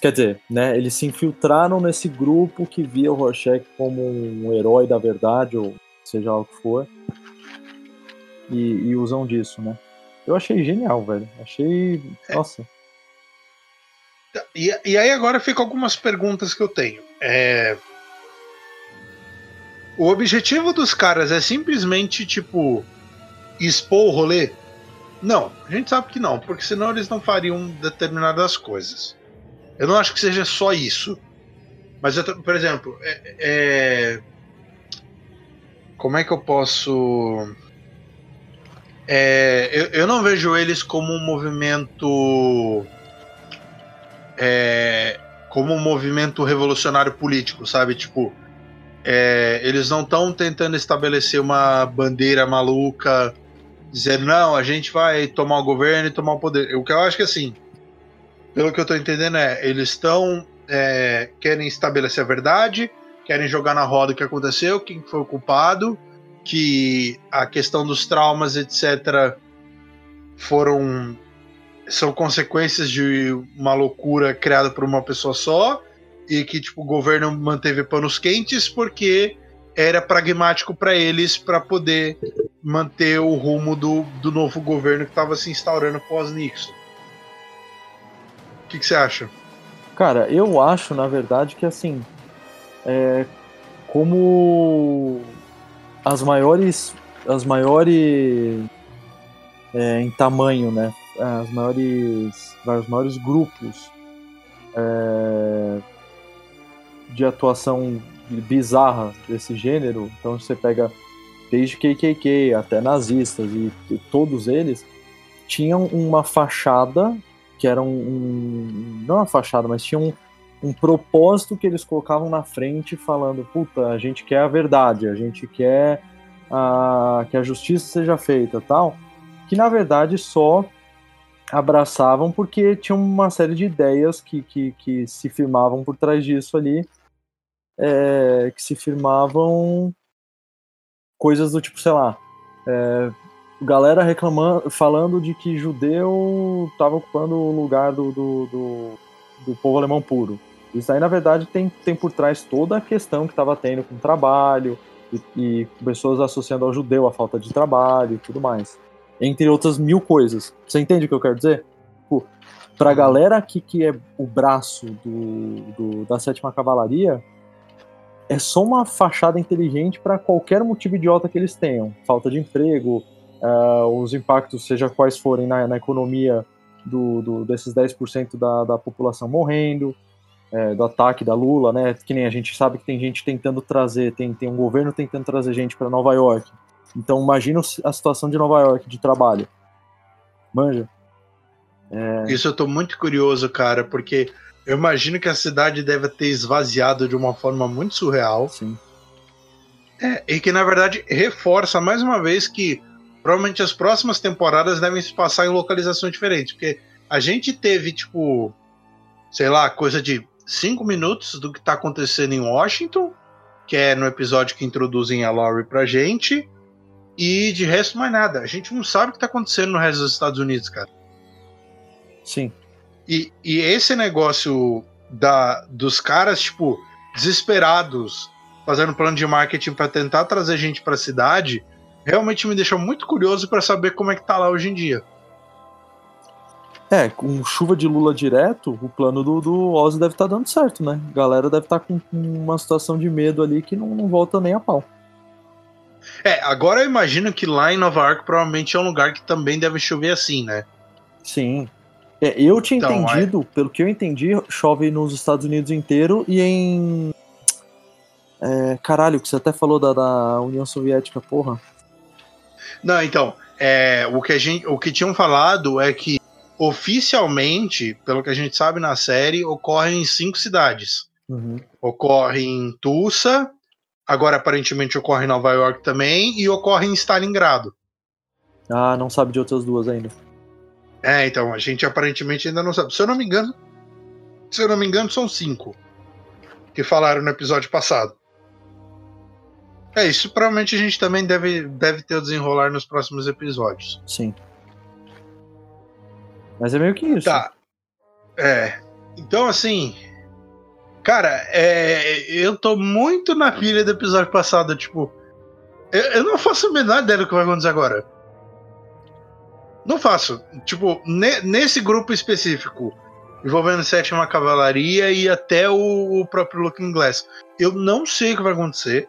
Quer dizer, né, eles se infiltraram nesse grupo que via o Rorschach como um herói da verdade, ou seja lá o que for, e, e usam disso, né? Eu achei genial, velho. Achei. É. Nossa. E, e aí agora ficam algumas perguntas que eu tenho. É, o objetivo dos caras é simplesmente, tipo, expor o rolê? Não, a gente sabe que não, porque senão eles não fariam determinadas coisas. Eu não acho que seja só isso. Mas, eu, por exemplo, é, é, como é que eu posso. É, eu, eu, não vejo eles como um movimento. É, como um movimento revolucionário político, sabe? Tipo, é, eles não estão tentando estabelecer uma bandeira maluca dizendo, não, a gente vai tomar o governo e tomar o poder. O que eu acho que assim, pelo que eu tô entendendo é, eles estão é, querem estabelecer a verdade, querem jogar na roda o que aconteceu, quem foi o culpado, que a questão dos traumas, etc., foram são consequências de uma loucura criada por uma pessoa só e que tipo o governo manteve panos quentes porque era pragmático para eles para poder manter o rumo do, do novo governo que estava se instaurando pós-Nixon. O que, você acha? Cara, eu acho, na verdade, que assim, é, como as maiores, as maiores é, em tamanho, né, as maiores, os maiores grupos é, de atuação bizarra desse gênero. Então você pega desde KKK até nazistas e, todos eles tinham uma fachada que era um, um não uma fachada, mas tinha um, um propósito que eles colocavam na frente falando, puta, a gente quer a verdade, a gente quer a, que a justiça seja feita, tal, que na verdade só abraçavam porque tinham uma série de ideias que, que, que se firmavam por trás disso ali é, que se firmavam coisas do tipo, sei lá, é, galera reclamando, falando de que judeu estava ocupando o lugar do, do, do, do, povo alemão puro. Isso aí, na verdade, tem, tem por trás toda a questão que estava tendo com trabalho e, e, pessoas associando ao judeu a falta de trabalho e tudo mais. Entre outras mil coisas. Você entende o que eu quero dizer? Tipo, pra galera aqui que é o braço do, do da sétima cavalaria, é só uma fachada inteligente para qualquer motivo idiota que eles tenham. Falta de emprego, uh, os impactos, seja quais forem na, na economia do, do, desses 10% da, da população morrendo, é, do ataque da Lula, né? Que nem a gente sabe que tem gente tentando trazer, tem, tem um governo tentando trazer gente para Nova York. Então imagina a situação de Nova York de trabalho. Manja. É... Isso eu tô muito curioso, cara, porque eu imagino que a cidade deve ter esvaziado de uma forma muito surreal. Sim. É, e que na verdade reforça mais uma vez que provavelmente as próximas temporadas devem se passar em localizações diferentes. Porque a gente teve, tipo, sei lá, coisa de cinco minutos do que tá acontecendo em Washington, que é no episódio que introduzem a Laurie pra gente. E de resto, mais nada. A gente não sabe o que tá acontecendo no resto dos Estados Unidos, cara. Sim. E, e esse negócio da, dos caras, tipo, desesperados, fazendo plano de marketing para tentar trazer gente para a cidade, realmente me deixou muito curioso para saber como é que tá lá hoje em dia. É, com chuva de Lula direto, o plano do, do Ozzy deve estar tá dando certo, né? A galera deve estar tá com, com, uma situação de medo ali que não, não volta nem a pau. É, agora eu imagino que lá em Nova York provavelmente é um lugar que também deve chover assim, né? Sim, é, eu tinha então, entendido, aí... pelo que eu entendi, chove nos Estados Unidos inteiro e em. É, caralho, que você até falou da, da União Soviética, porra. Não, então, é, o, que a gente, o que tinham falado é que oficialmente, pelo que a gente sabe na série, ocorre em cinco cidades. Uhum. Ocorre em Tulsa, agora aparentemente ocorre em Nova York também, e ocorre em Stalingrado. Ah, não sabe de outras duas ainda. É, então, a gente aparentemente ainda não sabe. Se eu não me engano, se eu não me engano, são cinco que falaram no episódio passado. É, isso provavelmente a gente também deve, deve ter o desenrolar nos próximos episódios. Sim. Mas é meio que isso. Tá. É. Então, assim. Cara, é, eu tô muito na pilha do episódio passado. Tipo, eu, eu não faço a menor ideia do que vai acontecer agora. Não faço. Tipo, ne, nesse grupo específico, envolvendo Sétima Cavalaria e até o, o, próprio Looking Glass, eu não sei o que vai acontecer.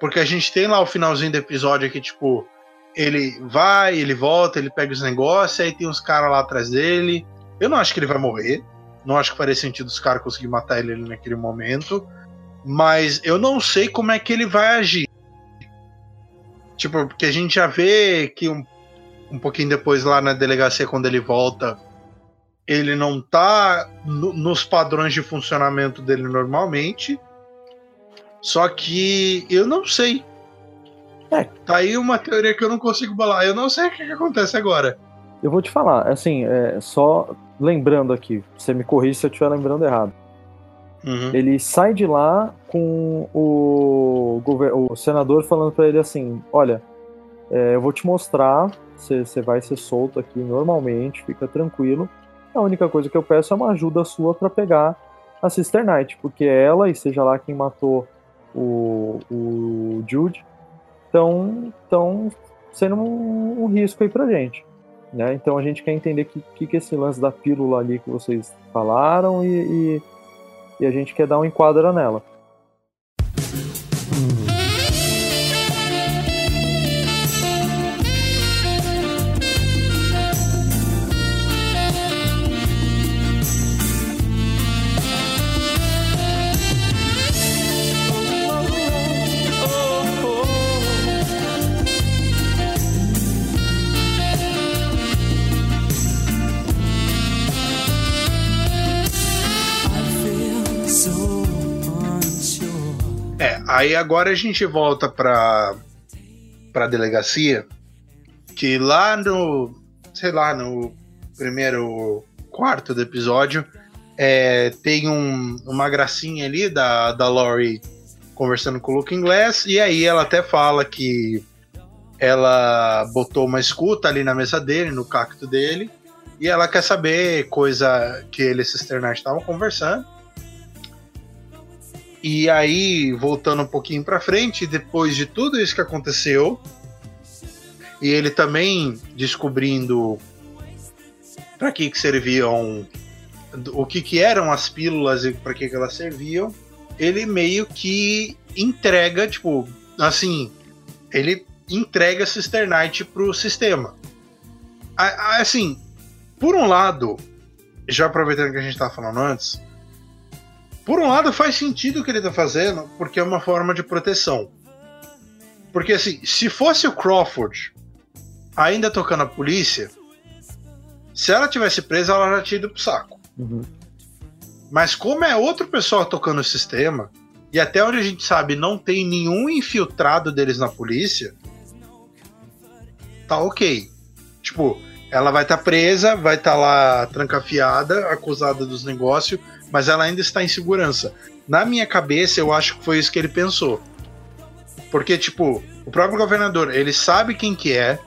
Porque a gente tem lá o finalzinho do episódio que, tipo, ele vai, ele volta, ele pega os negócios, aí tem uns caras lá atrás dele. Eu não acho que ele vai morrer. Não acho que faria sentido os caras conseguirem matar ele naquele momento. Mas eu não sei como é que ele vai agir. Tipo, porque a gente já vê que um um pouquinho depois lá na delegacia, quando ele volta, ele não tá no, nos padrões de funcionamento dele normalmente. Só que eu não sei. É. Tá aí uma teoria que eu não consigo balar. Eu não sei o que, que acontece agora. Eu vou te falar, assim, é, só lembrando aqui, você me corrige se eu estiver lembrando errado. Uhum. Ele sai de lá com o, o senador falando para ele assim: Olha, é, eu vou te mostrar, você vai ser solto aqui normalmente, fica tranquilo. A única coisa que eu peço é uma ajuda sua para pegar a Sister Knight, porque ela, e seja lá quem matou o, o Jude, estão tão sendo um, um, risco aí pra gente. Né? Então a gente quer entender que, que, que esse lance da pílula ali que vocês falaram e, e, e a gente quer dar um enquadra nela. Aí agora a gente volta para para delegacia, que lá no, sei lá, no primeiro quarto do episódio, é, tem um, uma gracinha ali da, da Laurie conversando com o Looking Glass, e aí ela até fala que ela botou uma escuta ali na mesa dele, no cacto dele, e ela quer saber coisa que ele e Cisternash estavam conversando. E aí, voltando um pouquinho para frente, depois de tudo isso que aconteceu, e ele também descobrindo para que, que serviam, o que, que eram as pílulas e para que, que elas serviam, ele meio que entrega, tipo, assim, ele entrega Cisternite pro sistema. Assim, por um lado, já aproveitando que a gente estava falando antes, por um lado, faz sentido o que ele tá fazendo, porque é uma forma de proteção. Porque, assim, se fosse o Crawford ainda tocando a polícia, se ela tivesse presa, ela já tinha ido pro saco. Uhum. Mas como é outro pessoal tocando o sistema, e até onde a gente sabe não tem nenhum infiltrado deles na polícia, tá ok. Tipo, ela vai estar tá presa, vai estar tá lá trancafiada, acusada dos negócios, mas ela ainda está em segurança. Na minha cabeça, eu acho que foi isso que ele pensou. Porque, tipo, o próprio governador, ele sabe quem que é,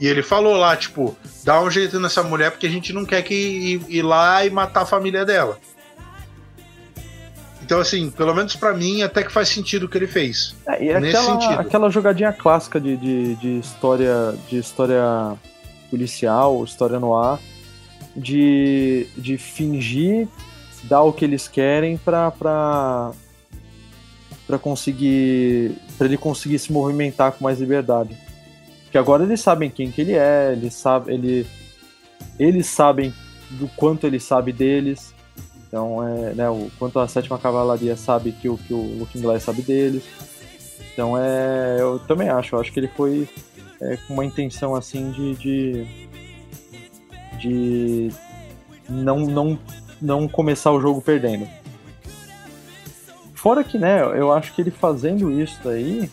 e ele falou lá, tipo, dá um jeito nessa mulher porque a gente não quer que ir, ir lá e matar a família dela. Então, assim, pelo menos para mim, até que faz sentido o que ele fez. É, e nesse aquela, sentido. aquela jogadinha clássica de, de, de, história de história policial, história no ar, de, de fingir dar o que eles querem para para conseguir para ele conseguir se movimentar com mais liberdade. Que agora eles sabem quem que ele é, eles sabem ele eles sabem do quanto ele sabe deles. Então, é, né, o quanto a sétima cavalaria sabe que o que o Looking Glass sabe deles. Então, é, eu também acho, eu acho que ele foi é, com uma intenção assim de, de, de não, não não começar o jogo perdendo. Fora que, né, eu acho que ele fazendo isso daí,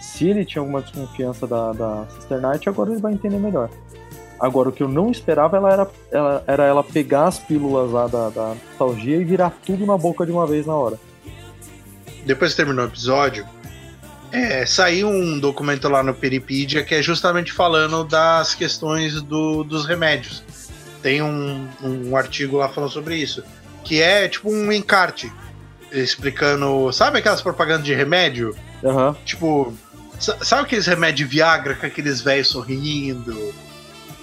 se ele tinha alguma desconfiança da, da Sister Knight, agora ele vai entender melhor. Agora, o que eu não esperava ela era, ela, era ela pegar as pílulas lá da, da nostalgia e virar tudo na boca de uma vez na hora. Depois que terminou o episódio, é, saiu um documento lá no Peripedia que é justamente falando das questões do, dos remédios tem um, um artigo lá falando sobre isso. Que é tipo um encarte explicando. Sabe aquelas propagandas de remédio? Uhum. Tipo, sabe aqueles remédios Viagra com aqueles velhos sorrindo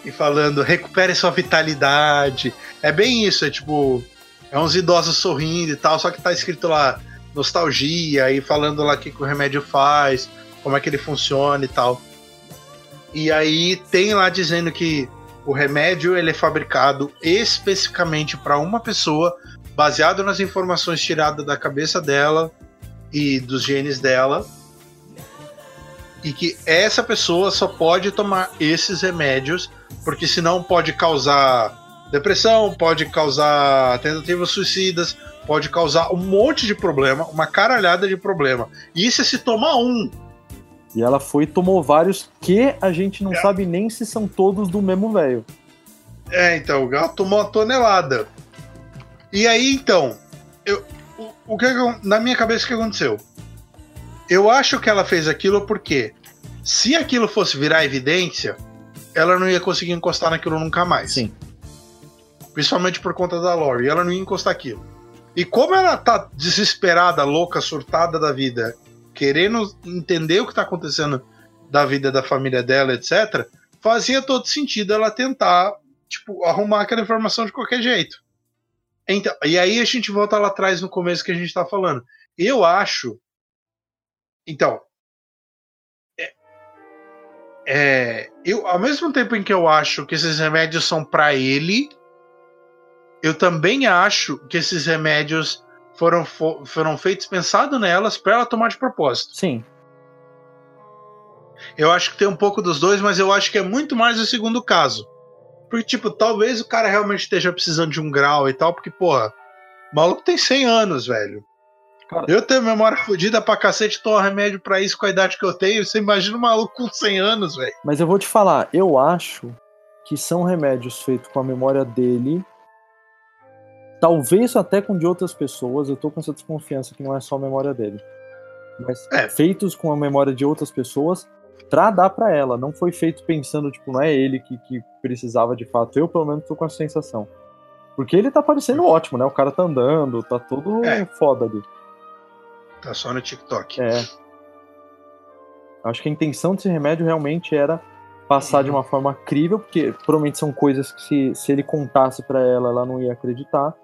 e falando recupere sua vitalidade? É bem isso, é tipo. É uns idosos sorrindo e tal, só que tá escrito lá nostalgia e falando lá o que, que o remédio faz, como é que ele funciona e tal. E aí tem lá dizendo que o remédio ele é fabricado especificamente para uma pessoa, baseado nas informações tiradas da cabeça dela e dos genes dela. E que essa pessoa só pode tomar esses remédios, porque senão pode causar depressão, pode causar tentativas suicidas, pode causar um monte de problema, uma caralhada de problema. E isso é se tomar um. E ela foi e tomou vários que a gente não é. sabe nem se são todos do mesmo velho. É, então, ela tomou uma tonelada. E aí, então, eu, o, o que na minha cabeça o que aconteceu? Eu acho que ela fez aquilo porque se aquilo fosse virar evidência, ela não ia conseguir encostar naquilo nunca mais. Sim. Principalmente por conta da Lori, ela não ia encostar aquilo. E como ela tá desesperada, louca, surtada da vida, querendo entender o que tá acontecendo da vida da família dela, etc., fazia todo sentido ela tentar, tipo, arrumar aquela informação de qualquer jeito. Então, e aí a gente volta lá atrás no começo que a gente tá falando. Eu acho. Então. É, é, eu, ao mesmo tempo em que eu acho que esses remédios são para ele, eu também acho que esses remédios foram, foram feitos pensado nelas para ela tomar de propósito. Sim. Eu acho que tem um pouco dos dois, mas eu acho que é muito mais o segundo caso. Porque, tipo, talvez o cara realmente esteja precisando de um grau e tal, porque, porra, o maluco tem 100 anos, velho. Cara, eu tenho memória fodida pra cacete, tomo remédio pra isso com a idade que eu tenho. Você imagina um maluco com 100 anos, velho. Mas eu vou te falar, eu acho que são remédios feitos com a memória dele Talvez até com de outras pessoas, eu tô com essa desconfiança que não é só a memória dele. Mas é. feitos com a memória de outras pessoas pra dar pra ela. Não foi feito pensando, tipo, não é ele que, que precisava de fato. Eu, pelo menos, tô com essa sensação. Porque ele tá parecendo ótimo, né? O cara tá andando, tá todo é. foda ali. Tá só no TikTok. É. Acho que a intenção desse remédio realmente era passar uhum. de uma forma crível, porque provavelmente são coisas que se, se ele contasse para ela, ela não ia acreditar.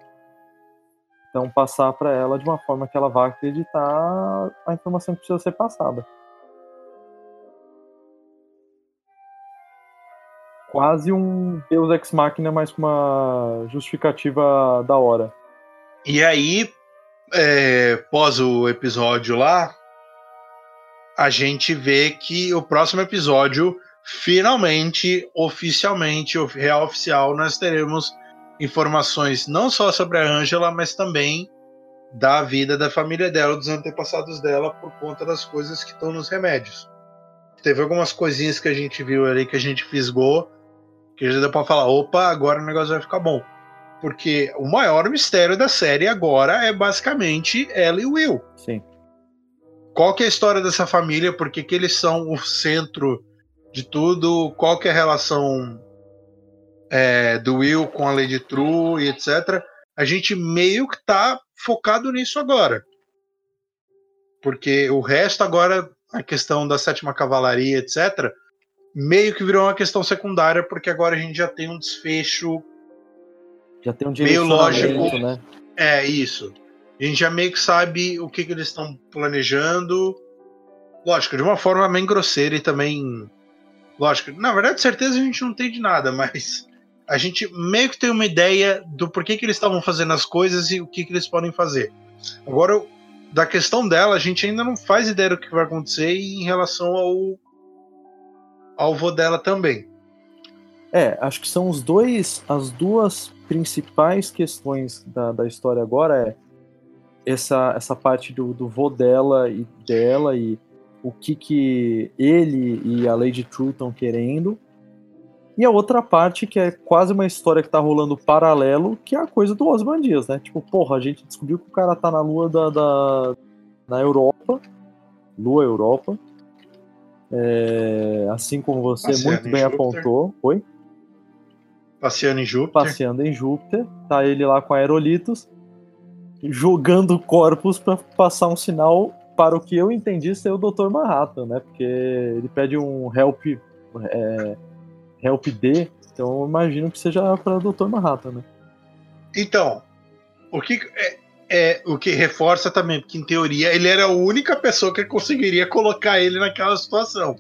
Então, passar para ela de uma forma que ela vá acreditar a informação que precisa ser passada. Quase um Deus Ex Machina, mas com uma justificativa da hora. E aí, é, pós o episódio lá, a gente vê que o próximo episódio, finalmente, oficialmente, real oficial, nós teremos informações não só sobre a Angela, mas também da vida da família dela, dos antepassados dela, por conta das coisas que estão nos remédios. Teve algumas coisinhas que a gente viu ali que a gente fisgou, que já deu pra falar: opa, agora o negócio vai ficar bom. Porque o maior mistério da série agora é basicamente ela e Will. Sim. Qual que é a história dessa família? Por que, que eles são o centro de tudo? Qual que é a relação é, do Will com a Lady True e etc. A gente meio que tá focado nisso agora. Porque o resto agora, a questão da sétima cavalaria, etc., meio que virou uma questão secundária, porque agora a gente já tem um desfecho já tem um meio lógico. Né? É, isso. A gente já meio que sabe o que, que eles estão planejando. Lógico, de uma forma bem grosseira e também. Lógico, na verdade, certeza a gente não tem de nada, mas a gente meio que tem uma ideia do porquê que eles estavam fazendo as coisas e o que, que eles podem fazer. Agora, da questão dela, a gente ainda não faz ideia do que vai acontecer em relação ao ao vô dela também. É, acho que são os dois, as duas principais questões da, da história agora é essa, essa parte do, do vô dela e dela e o que que ele e a Lady True estão querendo e a outra parte, que é quase uma história que tá rolando paralelo, que é a coisa do Osman Dias, né? Tipo, porra, a gente descobriu que o cara tá na lua da, da na Europa, lua Europa, é, assim como você Passeando muito bem apontou. Oi? Passeando em Júpiter. Passeando em Júpiter. Tá ele lá com aerolitos, jogando corpos para passar um sinal para o que eu entendi ser o Dr. Manhattan, né? Porque ele pede um help. É, Help D, então eu imagino que seja para Dr. Manhattan, né? Então, o que é, é, o que reforça também, porque em teoria ele era a única pessoa que conseguiria colocar ele naquela situação.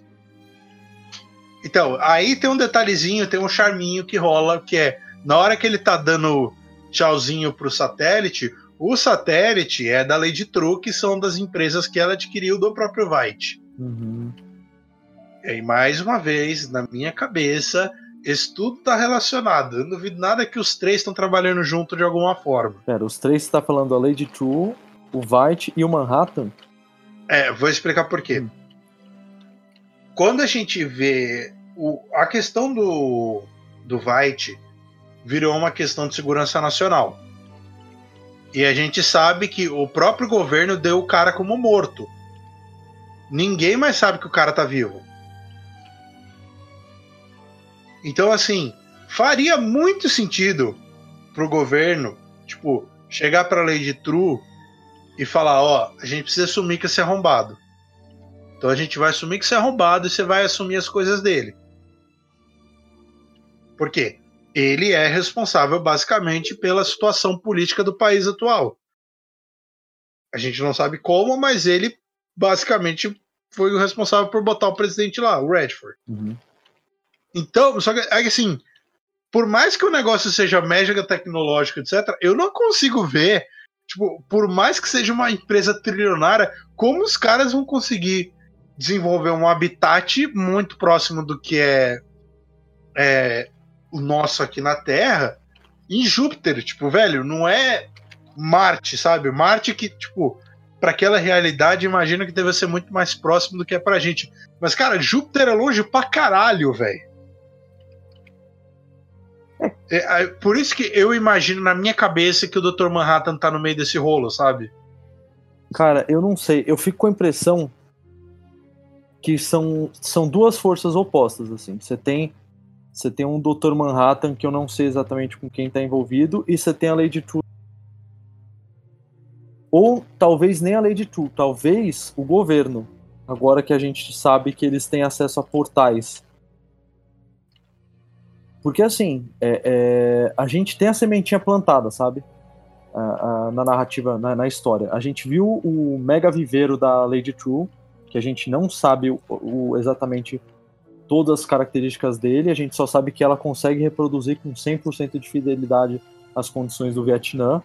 Então, aí tem um detalhezinho, tem um charminho que rola, que é na hora que ele tá dando tchauzinho pro satélite, o satélite é da Lady True, que são das empresas que ela adquiriu do próprio White. Uhum. E mais uma vez, na minha cabeça, isso tudo tá relacionado. Eu não duvido nada que os três estão trabalhando junto de alguma forma. Pera, os três está falando a Lady True, o White e o Manhattan? É, vou explicar por quê. Hum. quando a gente vê o, a questão do, do Vite virou uma questão de segurança nacional. E a gente sabe que o próprio governo deu o cara como morto. Ninguém mais sabe que o cara tá vivo. Então, assim, faria muito sentido pro governo, tipo, chegar pra Lady True e falar: ó, a gente precisa assumir que você é arrombado. Então a gente vai assumir que você é arrombado e você vai assumir as coisas dele. Por quê? Ele é responsável basicamente pela situação política do país atual. A gente não sabe como, mas ele basicamente foi o responsável por botar o presidente lá, o Redford. Uhum. Então, só que é que assim, por mais que o negócio seja mega tecnológico, etc., eu não consigo ver, tipo, por mais que seja uma empresa trilionária, como os caras vão conseguir desenvolver um habitat muito próximo do que é, é o nosso aqui na Terra em Júpiter. Tipo, velho, não é Marte, sabe? Marte que, tipo, para aquela realidade, imagina que deve ser muito mais próximo do que é pra gente. Mas, cara, Júpiter é longe pra caralho, velho. É, por isso que eu imagino na minha cabeça que o Dr. Manhattan tá no meio desse rolo, sabe? Cara, eu não sei. Eu fico com a impressão que são, são duas forças opostas, assim. Você tem você tem um Dr. Manhattan que eu não sei exatamente com quem está envolvido e você tem a Lady True. Ou talvez nem a Lady True, talvez o governo. Agora que a gente sabe que eles têm acesso a portais. Porque assim, é, é, a gente tem a sementinha plantada, sabe? A, a, na narrativa, na, na, história. A gente viu o mega viveiro da Lady True, que a gente não sabe o, o, exatamente todas as características dele, a gente só sabe que ela consegue reproduzir com 100% de fidelidade as condições do Vietnã.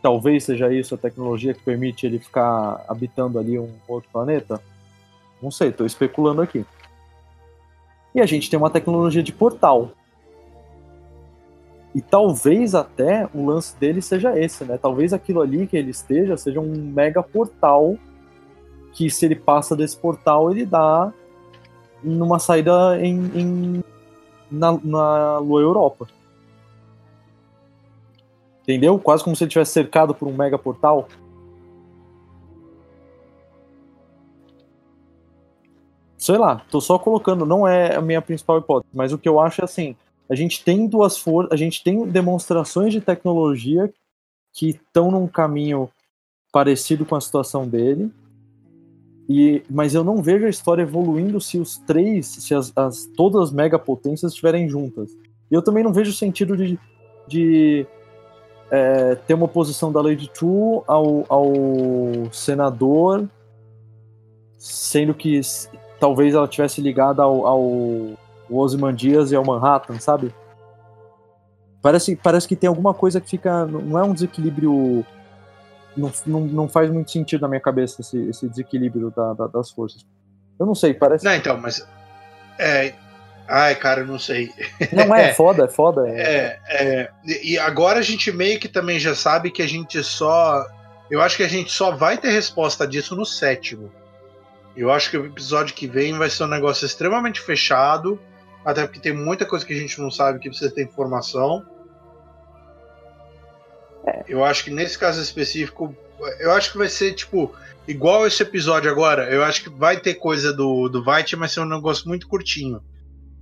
Talvez seja isso a tecnologia que permite ele ficar habitando ali um outro planeta. Não sei, estou especulando aqui. E a gente tem uma tecnologia de portal. E talvez até o lance dele seja esse, né? Talvez aquilo ali que ele esteja seja um mega portal que se ele passa desse portal ele dá numa saída em, em na, na Lua Europa. Entendeu? Quase como se ele tivesse cercado por um mega portal. Sei lá, tô só colocando, não é a minha principal hipótese, mas o que eu acho é assim, a gente tem duas forças, a gente tem demonstrações de tecnologia que estão num caminho parecido com a situação dele, e, mas eu não vejo a história evoluindo se os três, se as, as todas as megapotências estiverem juntas. E eu também não vejo sentido de, de é, ter uma oposição da Lady True ao, ao senador, sendo que talvez ela tivesse ligada ao, ao Ozymandias e ao Manhattan, sabe? Parece, parece que tem alguma coisa que fica. Não é um desequilíbrio não, não, não faz muito sentido na minha cabeça esse, esse desequilíbrio da, da, das forças. Eu não sei, parece. Não, então, mas. É. Ai, cara, eu não sei. Não é, é foda, é foda. É, é, e agora a gente meio que também já sabe que a gente só. Eu acho que a gente só vai ter resposta disso no sétimo. Eu acho que o episódio que vem vai ser um negócio extremamente fechado. Até porque tem muita coisa que a gente não sabe que precisa ter informação. É. Eu acho que nesse caso específico, eu acho que vai ser tipo igual esse episódio agora. Eu acho que vai ter coisa do do Vite, mas ser um negócio muito curtinho.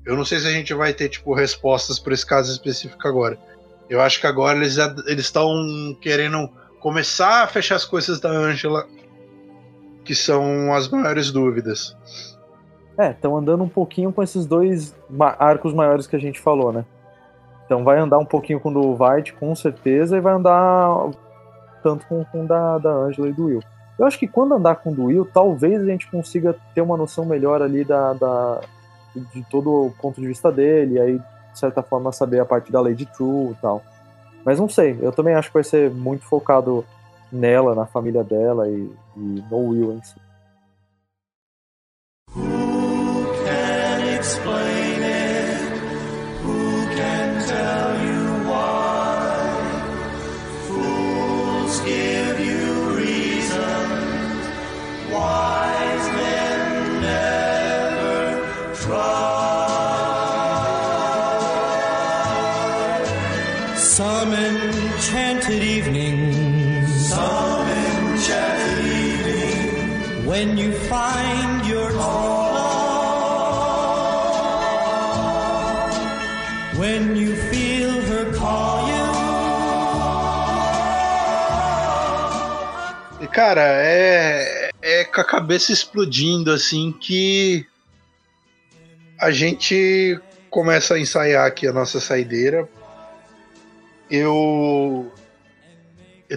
Eu não sei se a gente vai ter tipo respostas para esse caso específico agora. Eu acho que agora eles eles estão querendo começar a fechar as coisas da Angela, que são as maiores dúvidas. É, estão andando um pouquinho com esses dois arcos maiores que a gente falou, né? Então vai andar um pouquinho com o do White, com certeza, e vai andar tanto com, o da, da Angela e do Will. Eu acho que quando andar com o do Will, talvez a gente consiga ter uma noção melhor ali da, da de todo o ponto de vista dele, e aí, de certa forma, saber a parte da Lady True e tal. Mas não sei, eu também acho que vai ser muito focado nela, na família dela e, e no Will em si. Cara, é, é com a cabeça explodindo, assim, que a gente começa a ensaiar aqui a nossa saideira. Eu.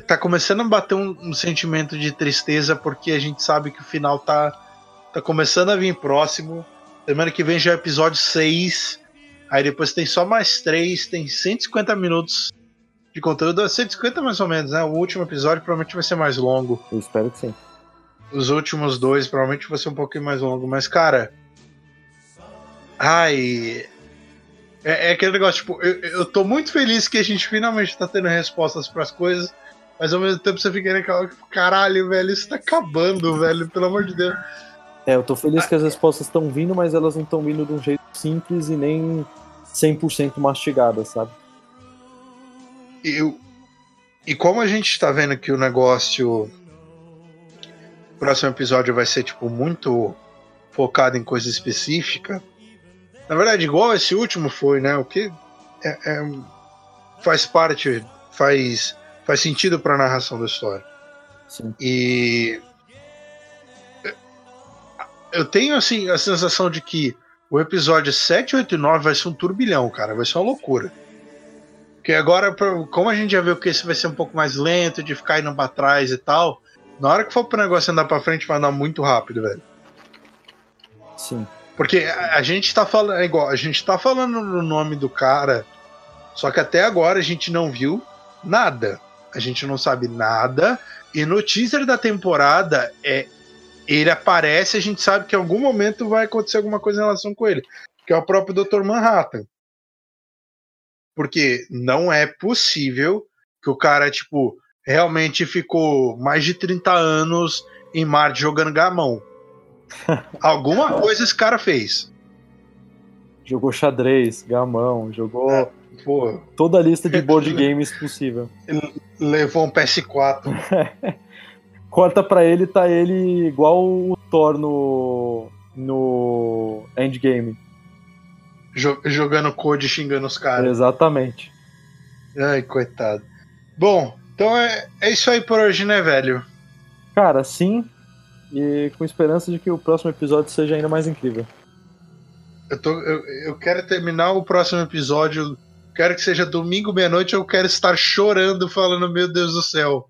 Tá começando a bater um, um sentimento de tristeza, porque a gente sabe que o final tá, tá começando a vir próximo. Semana que vem já é episódio 6. Aí depois tem só mais 3, tem 150 minutos de conteúdo. 150 mais ou menos, né? O último episódio provavelmente vai ser mais longo. Eu espero que sim. Os últimos dois provavelmente vai ser um pouquinho mais longo, mas cara. Ai. É, é aquele negócio, tipo, eu, eu tô muito feliz que a gente finalmente tá tendo respostas pras coisas, mas ao mesmo tempo você fica naquela. Caralho, velho, isso tá acabando, velho, pelo amor de Deus. É, eu tô feliz que as respostas estão vindo, mas elas não estão vindo de um jeito simples e nem 100% mastigadas, sabe? E, eu- e como a gente tá vendo que o negócio. O próximo episódio vai ser, tipo, muito focado em coisa específica. Na verdade, igual esse último foi, né? O que é- é- faz parte, faz, faz sentido pra narração da história. Sim. E eu tenho assim a sensação de que o episódio 7, 8 e 9 vai ser um turbilhão, cara, vai ser uma loucura. Porque agora, como a gente já viu que esse vai ser um pouco mais lento, de ficar indo pra trás e tal, na hora que for pro negócio andar pra frente, vai andar muito rápido, velho. Sim. Porque a, a gente tá falando, é igual, a gente tá falando no nome do cara, só que até agora a gente não viu nada. A gente não sabe nada. E no teaser da temporada, é, ele aparece, a gente sabe que em algum momento vai acontecer alguma coisa em relação com ele. Que é o próprio Dr. Manhattan. Porque não é possível que o cara, tipo, realmente ficou mais de 30 anos em Marte jogando gamão. Alguma coisa esse cara fez. Jogou xadrez, gamão, jogou É. Toda a lista de board games possível. levou um PS4. Corta pra ele, tá ele igual o Thor no, no Endgame. Jo- jogando code e xingando os caras. Exatamente. Ai, coitado. Bom, então é, é isso aí por hoje, né, velho? Cara, sim. E com esperança de que o próximo episódio seja ainda mais incrível. Eu, tô, eu, eu quero terminar o próximo episódio. Quero que seja domingo, meia-noite. Eu quero estar chorando, falando: Meu Deus do céu.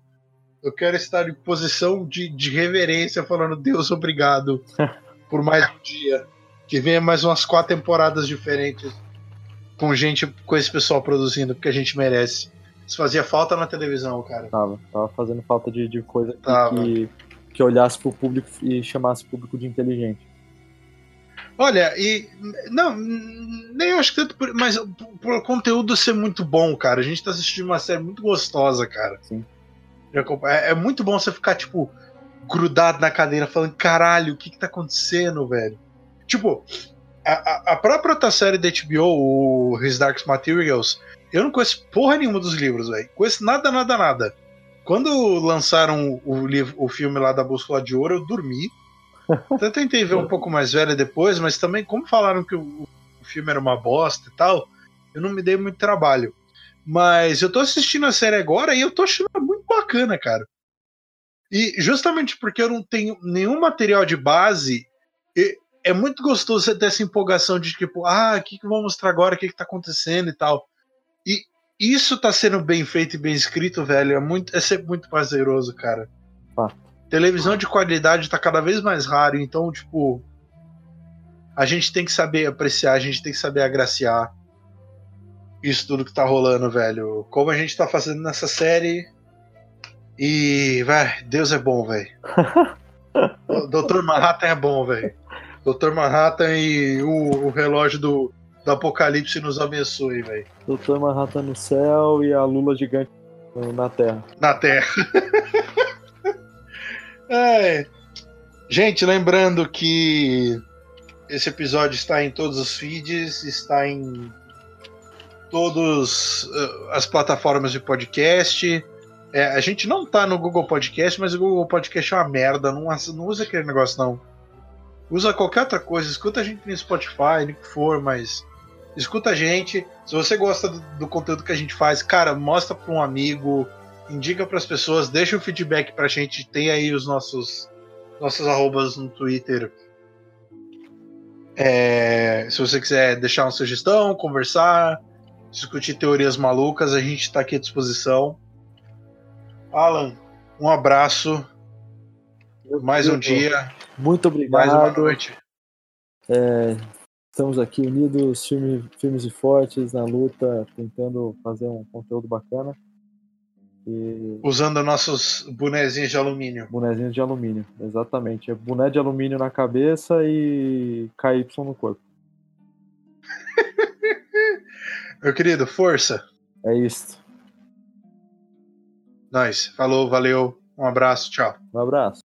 Eu quero estar em posição de, de reverência, falando: Deus, obrigado por mais um dia. Que venha mais umas quatro temporadas diferentes. Com gente, com esse pessoal produzindo, porque a gente merece. Isso fazia falta na televisão, cara. Tava, tava fazendo falta de, de coisa que, que, olhasse pro público e chamasse o público de inteligente. Olha, e. Não, nem eu acho que tanto por. Mas por, conteúdo ser muito bom, cara. A gente tá assistindo uma série muito gostosa, cara. Sim. É, é muito bom você ficar, tipo, grudado na cadeira, falando, caralho, o que que tá acontecendo, velho? Tipo, a, a- própria outra série da HBO, o His Dark Materials, eu não conheço porra nenhuma dos livros, velho. Conheço nada, nada, nada. Quando lançaram o, livro, o filme lá da Bússola de Ouro, eu dormi. Até tentei ver um pouco mais velho depois, mas também, como falaram que o, o filme era uma bosta e tal, eu não me dei muito trabalho. Mas eu tô assistindo a série agora e eu tô achando muito bacana, cara. E justamente porque eu não tenho nenhum material de base, é muito gostoso você ter essa empolgação de tipo, ah, o que, que vão mostrar agora, o que, que tá acontecendo e tal. E isso tá sendo bem feito e bem escrito, velho. É, muito, é sempre muito prazeroso, cara. Fato. Televisão de qualidade tá cada vez mais raro, então, tipo. A gente tem que saber apreciar, a gente tem que saber agraciar isso tudo que tá rolando, velho. Como a gente tá fazendo nessa série. E, vai, Deus é bom, velho. Dr. Manhattan é bom, velho. Dr. Manhattan e o, o relógio do, do Apocalipse nos abençoe, velho. Doutor Manhattan no céu e a Lula gigante na Terra. Na Terra. É. Gente, lembrando que esse episódio está em todos os feeds, está em todas as plataformas de podcast. É, a gente não tá no Google Podcast, mas o Google Podcast é uma merda. Não, não usa aquele negócio, não. Usa qualquer outra coisa. Escuta a gente no Spotify, no que for, mas. Escuta a gente. Se você gosta do, do conteúdo que a gente faz, cara, mostra para um amigo, indica para as pessoas, deixa o um feedback pra gente. Tem aí os nossos nossos arrobas no Twitter. É, se você quiser deixar uma sugestão, conversar, discutir teorias malucas, a gente está aqui à disposição. Alan, um abraço. mais um dia. Muito obrigado. Mais uma noite. É, estamos aqui unidos, firme, firmes e fortes na luta, tentando fazer um conteúdo bacana. E... Usando nossos bonezinhos de alumínio. Bonezinhos de alumínio, exatamente. É boné de alumínio na cabeça e KY no corpo. Meu querido, força. É isso. Nós. Falou, valeu. Um abraço, tchau. Um abraço.